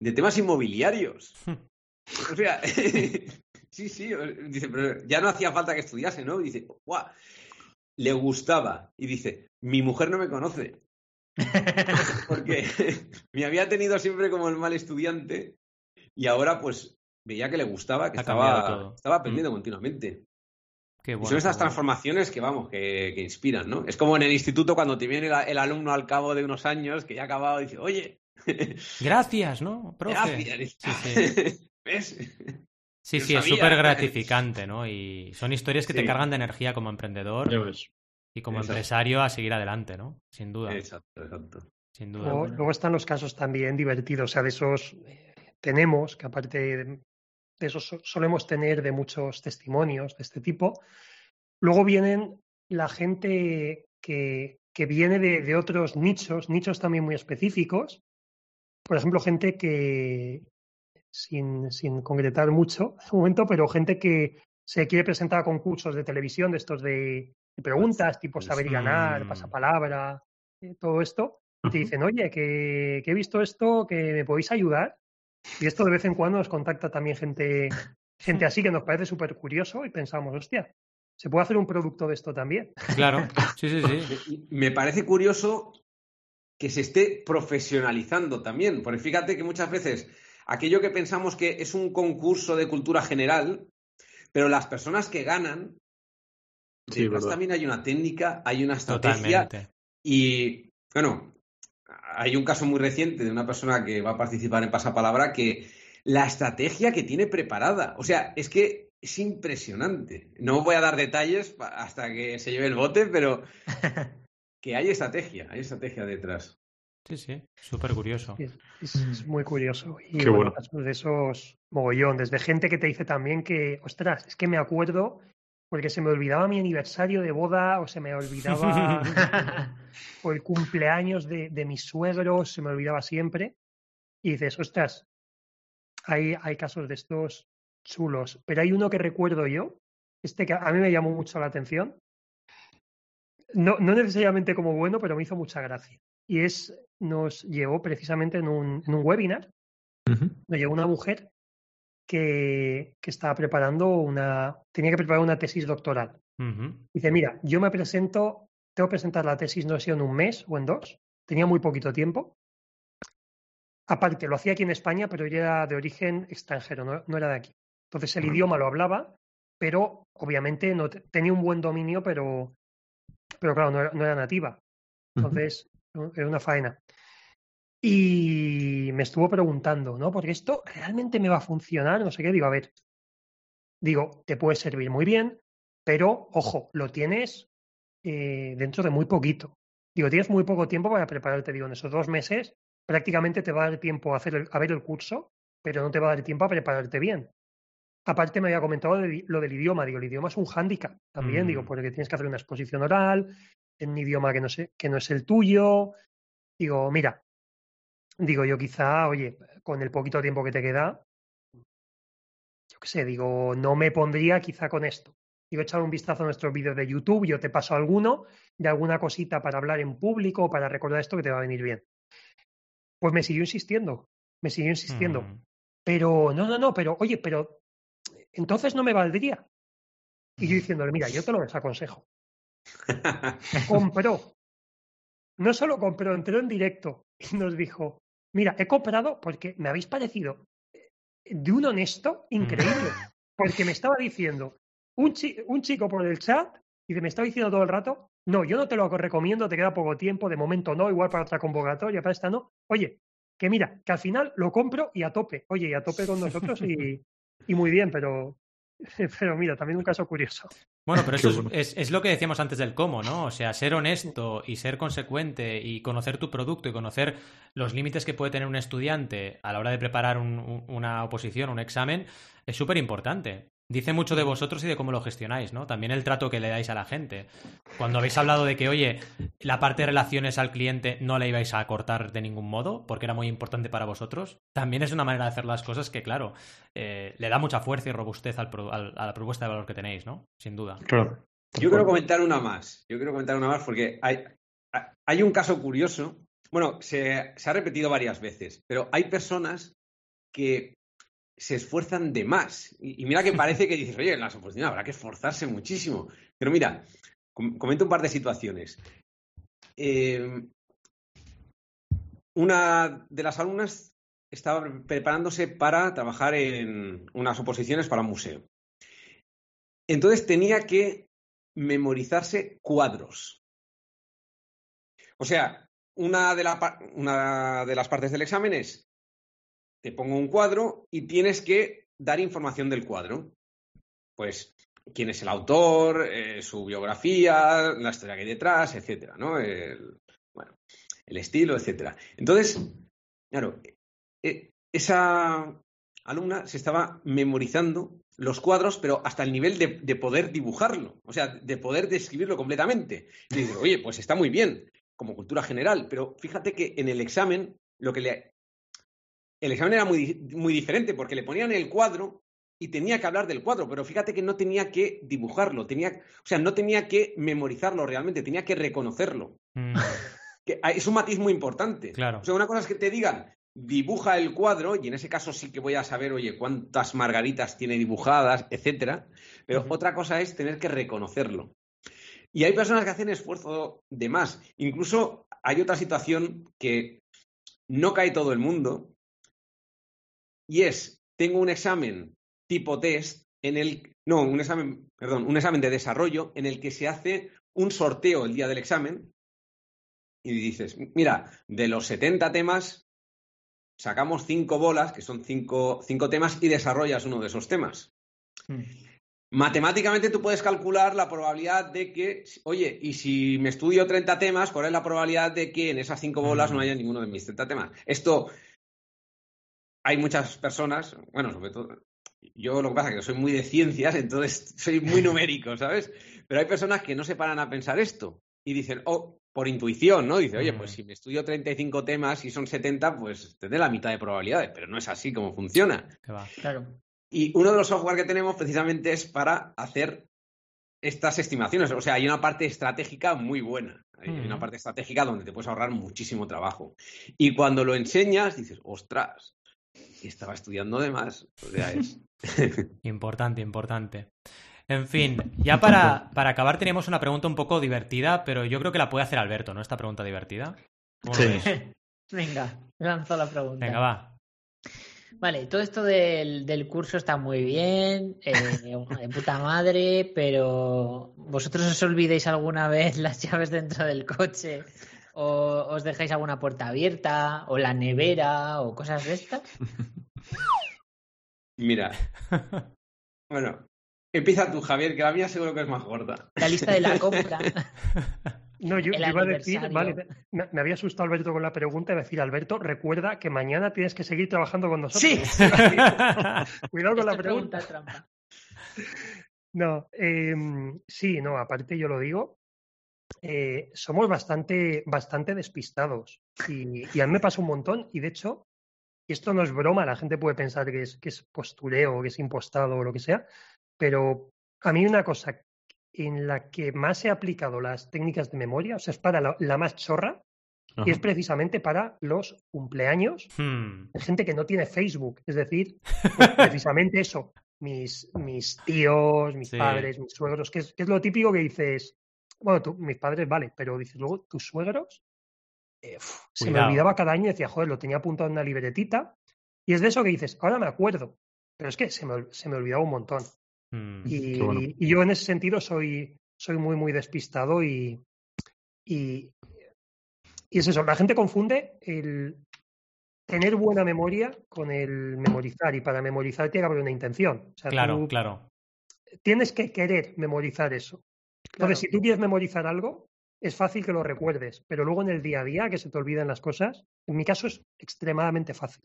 de temas inmobiliarios. *laughs* O sea, *laughs* sí, sí, dice, pero ya no hacía falta que estudiase, ¿no? Y dice, ¡guau! Le gustaba. Y dice, mi mujer no me conoce. *laughs* Porque *laughs* me había tenido siempre como el mal estudiante y ahora pues veía que le gustaba, que Ha estaba, estaba aprendiendo continuamente. Qué Y bueno, son estas bueno. transformaciones que, vamos, que, que inspiran, ¿no? Es como en el instituto cuando te viene el, el alumno al cabo de unos años que ya ha acabado y dice, oye, Gracias, ¿no? *laughs* Profe. gracias. Sí, ¿Ves? Sí, Yo sí, es súper gratificante, ¿no? Y son historias que te cargan de energía como emprendedor y como Exacto. empresario a seguir adelante, ¿no? Sin duda, Exacto, exacto. sin duda. Luego, luego están los casos también divertidos, o sea, de esos eh, tenemos, que aparte de, de esos so- solemos tener de muchos testimonios de este tipo. Luego vienen la gente que, que viene de, de otros nichos, nichos también muy específicos. Por ejemplo, gente que, sin, sin concretar mucho *laughs* de momento, pero gente que se quiere presentar a concursos de televisión, de estos de, de preguntas, tipo saber y ganar, pasapalabra, eh, todo esto. Y te dicen, oye, que, que he visto esto, que me podéis ayudar. Y esto de vez en cuando nos contacta también gente, gente así que nos parece súper curioso y pensamos, hostia, se puede hacer un producto de esto también. Claro, *laughs* sí, sí, sí. Me parece curioso que se esté profesionalizando también, porque fíjate que muchas veces aquello que pensamos que es un concurso de cultura general, pero las personas que ganan, Sí, también hay una técnica, hay una estrategia Totalmente. y, bueno, hay un caso muy reciente de una persona que va a participar en Pasapalabra que la estrategia que tiene preparada, o sea, es que es impresionante. No voy a dar detalles hasta que se lleve el bote, pero *laughs* que hay estrategia, hay estrategia detrás. Sí, sí, súper curioso. Es, es- es muy curioso. Y Qué bueno, bueno. casos de esos mogollón, desde gente que te dice también que, ostras, es que me acuerdo porque se me olvidaba mi aniversario de boda o se me olvidaba *laughs* o el cumpleaños de, de mis suegros, se me olvidaba siempre. Y dices, ostras, hay, hay casos de estos chulos. Pero hay uno que recuerdo yo, este que a mí me llamó mucho la atención. No, no necesariamente como bueno, pero me hizo mucha gracia. Y es, nos llevó precisamente en un, en un webinar, nos llegó una mujer que, que estaba preparando una, tenía que preparar una tesis doctoral. Ujú. Dice, mira, yo me presento, tengo que presentar la tesis, no sé en un mes o en dos, tenía muy poquito tiempo. Aparte, lo hacía aquí en España, pero yo era de origen extranjero, no, no era de aquí. Entonces el idioma lo hablaba, pero obviamente no te- tenía un buen dominio, pero, pero claro, no era, no era nativa. Entonces, era una faena. Y me estuvo preguntando, ¿no? Porque esto realmente me va a funcionar, no sé qué. Digo, a ver, digo, te puede servir muy bien, pero ojo, lo tienes eh, dentro de muy poquito. Digo, tienes muy poco tiempo para prepararte. Digo, en esos dos meses prácticamente te va a dar tiempo a, hacer el- a ver el curso, pero no te va a dar tiempo a prepararte bien. Aparte me había comentado de- lo del idioma. Digo, el idioma es un hándicap también, digo, Mm. porque tienes que hacer una exposición oral en un idioma que no, sé, que no es el tuyo. Digo, mira, digo yo quizá, oye, con el poquito tiempo que te queda, yo qué sé, digo, no me pondría quizá con esto. Digo, echar un vistazo a nuestros vídeos de YouTube, yo te paso alguno de alguna cosita para hablar en público o para recordar esto que te va a venir bien. Pues me siguió insistiendo, me siguió insistiendo. Mm. Pero, no, no, no, pero, oye, pero entonces no me valdría. Y yo diciéndole, mira, yo te lo desaconsejo. *laughs* Compró. No solo compró, entró en directo y nos dijo, mira, he comprado porque me habéis parecido de un honesto increíble. *laughs* Porque me estaba diciendo, un, chi- un chico por el chat, y me estaba diciendo todo el rato, no, yo no te lo recomiendo, te queda poco tiempo, de momento no, igual para otra convocatoria, para esta no. Oye, que mira, que al final lo compro y a tope. Oye, y a tope con nosotros y, y muy bien, pero, *laughs* pero mira, también un caso curioso. Bueno, pero eso es, bueno. es- es lo que decíamos antes del cómo, ¿no? O sea, ser honesto y ser consecuente y conocer tu producto y conocer los límites que puede tener un estudiante a la hora de preparar un- un- una oposición, un examen, es súper importante. Dice mucho de vosotros y de cómo lo gestionáis, ¿no? También el trato que le dais a la gente. Cuando habéis hablado de que, oye, la parte de relaciones al cliente no la ibais a cortar de ningún modo, porque era muy importante para vosotros, también es una manera de hacer las cosas que, claro, eh, le da mucha fuerza y robustez al pro- al- a la propuesta de valor que tenéis, ¿no? Sin duda. Claro. Yo quiero comentar una más. Yo quiero comentar una más porque hay, hay un caso curioso. Bueno, se, se ha repetido varias veces, pero hay personas que se esfuerzan de más. Y, y mira que parece que dices, oye, en las oposiciones habrá que esforzarse muchísimo. Pero mira, com- comento un par de situaciones. Eh, una de las alumnas estaba preparándose para trabajar en unas oposiciones para un museo. Entonces tenía que memorizarse cuadros. O sea, una de, la una de las partes del examen es, te pongo un cuadro y tienes que dar información del cuadro. Pues quién es el autor, eh, su biografía, la historia que hay detrás, etcétera, ¿no? El, bueno, el estilo, etcétera. Entonces, claro, eh, esa alumna se estaba memorizando los cuadros, pero hasta el nivel de, de poder dibujarlo, o sea, de poder describirlo completamente. Y dices, oye, pues está muy bien, como cultura general, pero fíjate que en el examen, lo que le. El examen era muy, muy diferente, porque le ponían el cuadro y tenía que hablar del cuadro, pero fíjate que no tenía que dibujarlo, tenía, o sea, no tenía que memorizarlo realmente, tenía que reconocerlo. Mm, *laughs* Que ah, es un matiz muy importante. Claro. O sea, una cosa es que te digan, dibuja el cuadro, y en ese caso sí que voy a saber, oye, cuántas margaritas tiene dibujadas, etcétera. Pero otra cosa es tener que reconocerlo. Y hay personas que hacen esfuerzo de más. Incluso hay otra situación que no cae todo el mundo. Y es, tengo un examen tipo test en el, no, un examen, perdón, un examen de desarrollo en el que se hace un sorteo el día del examen y dices, mira, de los 70 temas, sacamos cinco bolas, que son cinco, cinco temas, y desarrollas uno de esos temas. Matemáticamente tú puedes calcular la probabilidad de que, oye, y si me estudio 30 temas, ¿cuál es la probabilidad de que en esas cinco bolas no haya ninguno de mis 30 temas? Esto, hay muchas personas, bueno, sobre todo, yo lo que pasa es que soy muy de ciencias, entonces soy muy *laughs* numérico, ¿sabes? Pero hay personas que no se paran a pensar esto y dicen, oh, por intuición, ¿no? Dice, oye, pues si me estudio 35 temas y son 70, pues tendré la mitad de probabilidades, pero no es así como funciona. Claro. Y uno de los software que tenemos precisamente es para hacer estas estimaciones. O sea, hay una parte estratégica muy buena. Hay Mm. una parte estratégica donde te puedes ahorrar muchísimo trabajo. Y cuando lo enseñas, dices, ostras, estaba estudiando de más. O sea, es. *laughs* Importante, importante. En fin, ya *laughs* para, para acabar teníamos una pregunta un poco divertida, pero yo creo que la puede hacer Alberto, ¿no? Esta pregunta divertida. ¿Cómo lo Sí. *laughs* Venga, lanzo la pregunta. Venga, va. Vale, todo esto del, del curso está muy bien, eh, de puta madre, pero ¿vosotros os olvidéis alguna vez las llaves dentro del coche? ¿O os dejáis alguna puerta abierta? ¿O la nevera? ¿O cosas de estas? *laughs* Mira. Bueno, empieza tú, Javier, que la mía seguro que es más gorda. La lista de la *laughs* compra. No, yo, iba a decir, vale, me, me había asustado Alberto con la pregunta, iba a decir, Alberto, recuerda que mañana tienes que seguir trabajando con nosotros. Sí, *laughs* Cuidado con Esto la pregunta. trampa. No, em, sí, no, aparte yo lo digo, eh, somos bastante, bastante despistados y, y a mí me pasa un montón y de hecho esto no es broma, la gente puede pensar que es, que es postureo, que es impostado o lo que sea, pero a mí una cosa en la que más he aplicado las técnicas de memoria, o sea, es para la, la más chorra, y es precisamente para los cumpleaños Hmm. de gente que no tiene Facebook. Es decir, pues, precisamente eso, mis, mis tíos, mis *laughs* Sí. padres, mis suegros, que es, que es lo típico que dices, bueno, tú, mis padres vale, pero dices luego tus suegros, eh, uf, se me olvidaba cada año y decía, joder, lo tenía apuntado en una libretita. Y es de eso que dices, ahora me acuerdo, pero es que se me, se me olvidaba un montón. Hmm. Y, Qué bueno. y yo en ese sentido soy, soy muy, muy despistado y, y, y es eso, la gente confunde el tener buena memoria con el memorizar y para memorizar tiene que haber una intención. O sea, Claro, claro. tienes que querer memorizar eso. Entonces, si tú quieres memorizar algo, es fácil que lo recuerdes, pero luego en el día a día, que se te olviden las cosas, en mi caso es extremadamente fácil.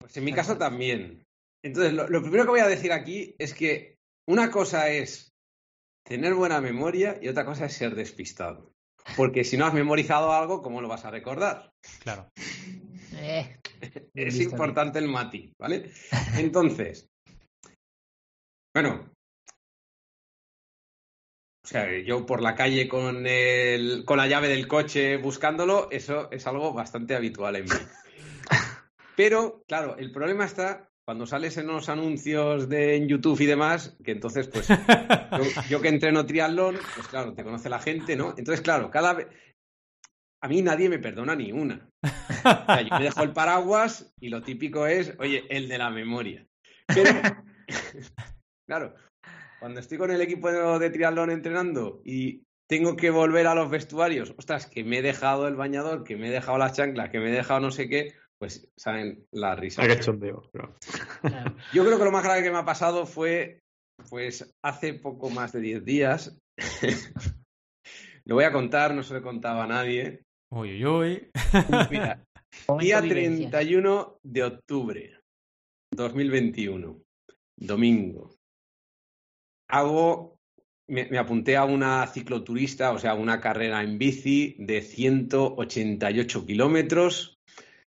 Pues en mi caso también. Entonces, lo, lo primero que voy a decir aquí es que una cosa es tener buena memoria y otra cosa es ser despistado. Porque si no has memorizado algo, ¿cómo lo vas a recordar? Claro. Eh, Es importante el mati, ¿vale? Entonces, bueno, sea, yo por la calle con, el, con la llave del coche buscándolo, eso es algo bastante habitual en mí. *laughs* Pero, claro, el problema está cuando sales en los anuncios de en YouTube y demás, que entonces, pues, yo, yo que entreno triatlón, pues claro, te conoce la gente, ¿no? Entonces, claro, cada vez... A mí nadie me perdona ni una. O sea, yo me dejo el paraguas y lo típico es, oye, el de la memoria. Pero, *laughs* claro, cuando estoy con el equipo de, triatlón entrenando y tengo que volver a los vestuarios, ostras, que me he dejado el bañador, que me he dejado las chanclas, que me he dejado no sé qué, pues saben las risas. Qué cachondeo. pero- claro. *laughs* Yo creo que lo más grave que me ha pasado fue, pues, hace poco más de 10 días. *laughs* lo voy a contar, no se lo he contado a nadie. Uy, uy, uy. Mira, *laughs* día vivencia. 31 de octubre 2021, domingo. Hago, me, me apunté a una cicloturista, o sea, una carrera en bici de 188 kilómetros,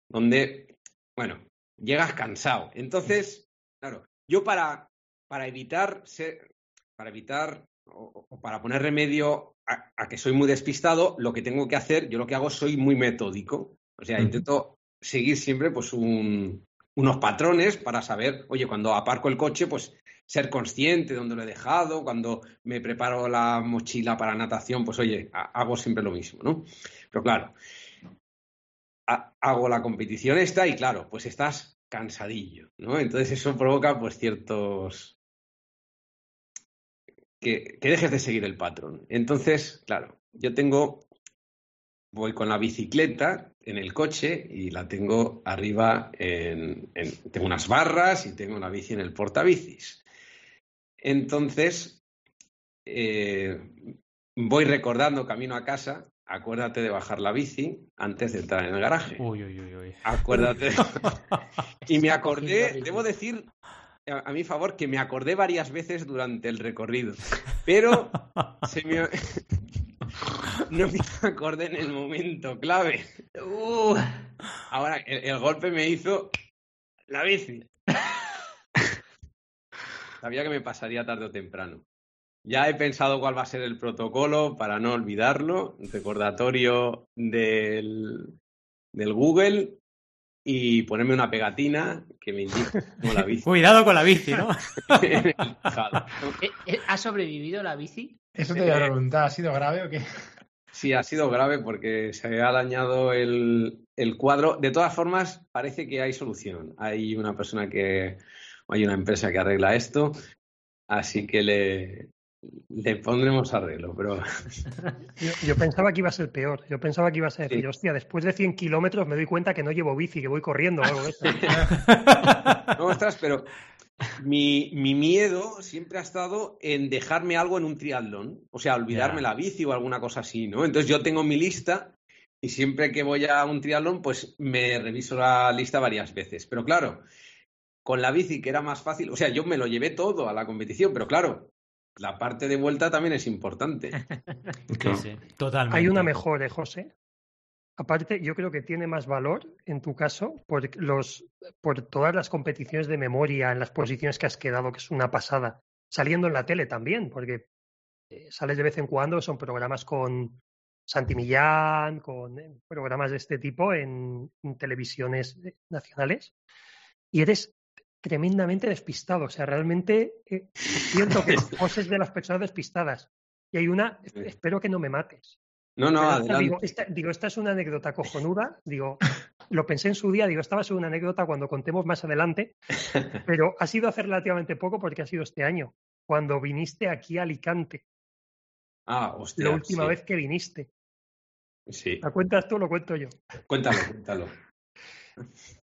donde, bueno, llegas cansado. Entonces, claro, yo para, para evitar ser, para evitar o, o para poner remedio a, a que soy muy despistado, lo que tengo que hacer, yo lo que hago soy muy metódico. O sea, intento seguir siempre pues un- unos patrones para saber, oye, cuando aparco el coche, pues ser consciente de dónde lo he dejado, cuando me preparo la mochila para natación, pues oye, ha- hago siempre lo mismo, ¿no? Pero claro, ha- hago la competición esta y claro, pues estás cansadillo, ¿no? Entonces eso provoca pues ciertos... Que, que dejes de seguir el patrón. Entonces, claro, yo tengo voy con la bicicleta en el coche y la tengo arriba en, en- tengo unas barras y tengo la bici en el portabicis. Entonces, eh, voy recordando camino a casa, acuérdate de bajar la bici antes de entrar en el garaje. Uy, uy, uy, uy. Acuérdate. *laughs* y me acordé, debo decir a, a mi favor que me acordé varias veces durante el recorrido, pero se me... *laughs* *laughs* no me acordé en el momento clave. Uh, Ahora, el, el golpe me hizo la bici. Sabía que me pasaría tarde o temprano. Ya he pensado cuál va a ser el protocolo para no olvidarlo. Recordatorio del, del Google y ponerme una pegatina que me indique cómo la bici *laughs* Cuidado con la bici, ¿no? *laughs* ¿eh, eh, ¿Ha sobrevivido la bici? Eso te voy a preguntar, ¿ha sido grave o qué? Sí, ha sido grave porque se ha dañado el, el cuadro. De todas formas, parece que hay solución. Hay una persona que, hay una empresa que arregla esto, así que le, le pondremos arreglo. Pero *laughs* Yo, yo pensaba que iba a ser peor. Yo pensaba que iba a ser Sí. decir, hostia, después de 100 kilómetros me doy cuenta que no llevo bici, que voy corriendo o algo de eso. *laughs* no, ostras, pero mi, mi miedo siempre ha estado en dejarme algo en un triatlón. O sea, olvidarme la bici o alguna cosa así, ¿no? Entonces yo tengo mi lista y siempre que voy a un triatlón, pues me reviso la lista varias veces. Pero claro, con la bici que era más fácil, o sea, yo me lo llevé todo a la competición, pero claro, la parte de vuelta también es importante. *laughs* Sí, Claro. sí, totalmente. Hay una mejor, ¿eh, José? aparte, yo creo que tiene más valor en tu caso por, los, por todas las competiciones de memoria en las posiciones que has quedado, que es una pasada. Saliendo en la tele también, porque eh, sales de vez en cuando, son programas con Santi Millán, con eh, programas de este tipo en, en televisiones eh, nacionales, y eres tremendamente despistado. O sea, realmente eh, siento que *laughs* poses de las personas despistadas. Y hay una, espero que no me mates. No, no, adelante. digo, esta, digo, esta es una anécdota cojonuda. Digo, lo pensé en su día, digo, esta va a ser una anécdota cuando contemos más adelante, *laughs* pero ha sido hace relativamente poco porque ha sido este año, cuando viniste aquí a Alicante, Ah, hostia. la última sí. vez que viniste. Sí, ¿La cuentas tú o lo cuento yo? cuéntalo, cuéntalo.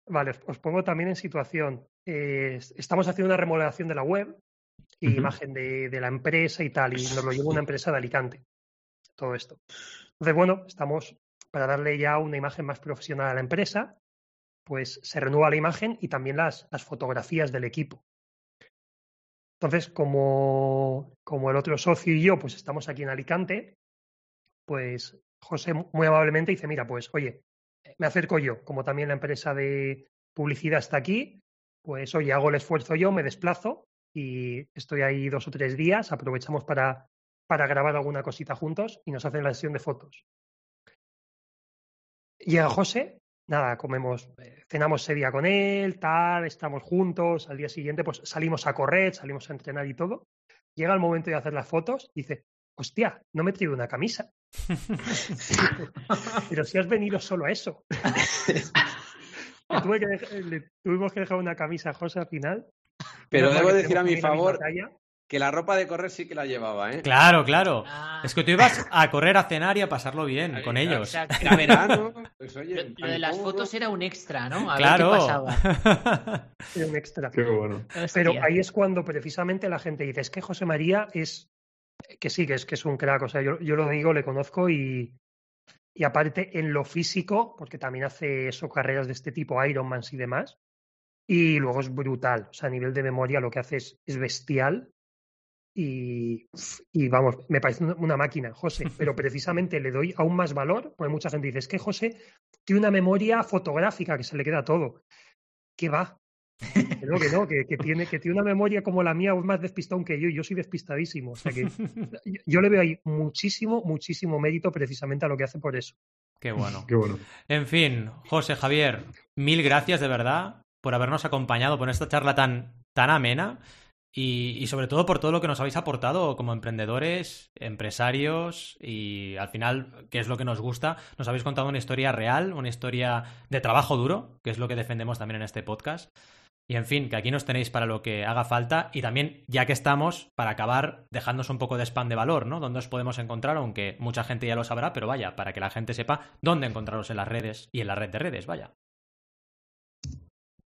Vale, os- os pongo también en situación. Eh, estamos haciendo una remodelación de la web y imagen de, de la empresa y tal, y nos lo lleva una empresa de Alicante. Todo esto. Entonces, bueno, estamos para darle ya una imagen más profesional a la empresa, pues se renueva la imagen y también las, las fotografías del equipo. Entonces, como, como el otro socio y yo, pues estamos aquí en Alicante, pues José muy amablemente dice, mira, pues oye, me acerco yo, como también la empresa de publicidad está aquí, pues oye, hago el esfuerzo yo, me desplazo y estoy ahí dos o tres días, aprovechamos para, para grabar alguna cosita juntos y nos hacen la sesión de fotos. Llega José, nada, comemos, eh, cenamos ese día con él, tal, estamos juntos, al día siguiente pues salimos a correr, salimos a entrenar y todo. Llega el momento de hacer las fotos, dice, hostia, no me he traído una camisa. *laughs* *laughs* Pero si has venido solo a eso. *laughs* Le tuve que dej- le tuvimos que dejar una camisa a José al final. Pero debo que decir a mi favor que la ropa de correr sí que la llevaba, ¿eh? Claro, claro. Ah, Es que tú ibas a correr, a cenar y a pasarlo bien con claro. ellos. exacto. Era verano, pues oye. Lo, de las fotos era un extra, ¿no? A Claro. ver qué pasaba. *laughs* Era un extra. Qué bueno. Pero Hostia. ahí es cuando precisamente la gente dice, es que José María es, que sí, que es, que es un crack, o sea, yo, yo lo digo, le conozco y, y aparte en lo físico, porque también hace eso, carreras de este tipo, Ironmans y demás, y luego es brutal, o sea, a nivel de memoria lo que hace es, es bestial y, y vamos, me parece una- máquina, José, *laughs* pero precisamente le doy aún más valor, porque mucha gente dice, es que José tiene una memoria fotográfica que se le queda todo. ¿Qué va? Que no, que no, que, que tiene, que tiene una memoria como la mía, o más despistado que yo, y yo soy despistadísimo. O sea que *laughs* yo, yo le veo ahí muchísimo, muchísimo mérito precisamente a lo que hace por eso. Qué bueno. Qué bueno. En fin, José Javier, mil gracias de verdad por habernos acompañado por esta charla tan, tan amena y, y sobre todo por todo lo que nos habéis aportado como emprendedores, empresarios y al final, que es lo que nos gusta, nos habéis contado una historia real, una historia de trabajo duro, que es lo que defendemos también en este podcast. Y en fin, que aquí nos tenéis para lo que haga falta y también, ya que estamos, para acabar, dejándonos un poco de spam de valor, ¿no? ¿Dónde os podemos encontrar? Aunque mucha gente ya lo sabrá, pero vaya, para que la gente sepa dónde encontraros en las redes y en la red de redes, vaya.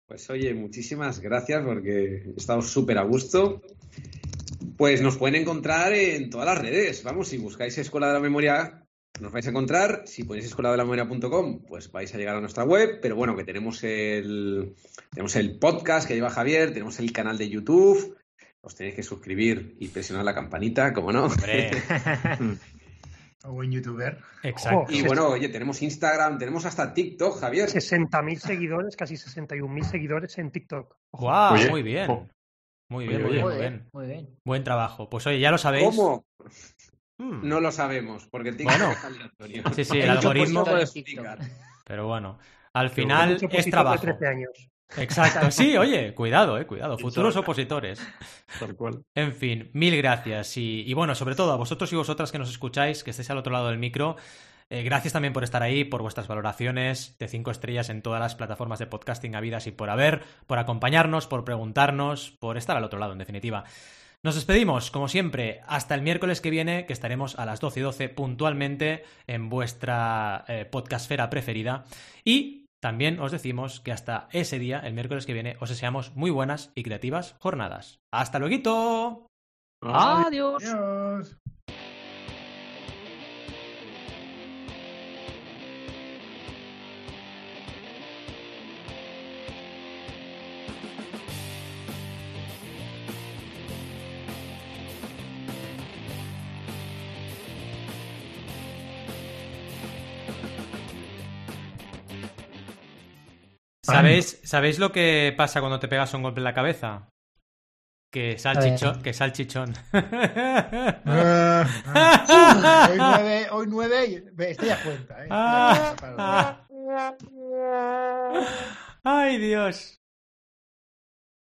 Pues oye, muchísimas gracias porque estamos súper a gusto. Pues nos pueden encontrar en todas las redes. Vamos, si buscáis Escuela de la Memoria, nos vais a encontrar. Si ponéis escuela de la memoria.com, pues vais a llegar a nuestra web. Pero bueno, que tenemos el, tenemos el podcast que lleva Javier, tenemos el canal de YouTube. Os tenéis que suscribir y presionar la campanita, como no. Hombre, *laughs* O buen youtuber. exacto. Y bueno, oye, tenemos Instagram, tenemos hasta TikTok, Javier. 60.000 seguidores, casi 61.000 seguidores en TikTok. ¡Guau! Oye, muy. Muy Oye, bien, muy oye. bien, muy bien. muy bien. Buen trabajo. Pues oye, ya lo sabéis. ¿Cómo? Hmm. No lo sabemos, porque TikTok Bueno. es aleatorio. *laughs* Sí, sí, el algoritmo. en explicar. Pero bueno, al final es trabajo. de 13 años. Exacto. Sí, oye, cuidado, eh, cuidado. Futuros opositores. Tal cual. En fin, mil gracias. Y, y bueno, sobre todo a vosotros y vosotras que nos escucháis, que estéis al otro lado del micro, eh, gracias también por estar ahí, por vuestras valoraciones de cinco estrellas en todas las plataformas de podcasting habidas y por haber, por acompañarnos, por preguntarnos, por estar al otro lado, en definitiva. Nos despedimos, como siempre, hasta el miércoles que viene, que estaremos a las 12 y 12 puntualmente en vuestra eh, podcastfera preferida. Y también os decimos que hasta ese día, el miércoles que viene, os deseamos muy buenas y creativas jornadas. ¡Hasta luego! Adiós. Adiós. ¿Sabéis, ¿Sabéis lo que pasa cuando te pegas un golpe en la cabeza? Que salchichón. Que salchichón. Ah, *laughs* ah. *laughs* hoy nueve, hoy nueve, estoy a cuenta. ¿eh? Estoy a cuenta para- Ay, Dios.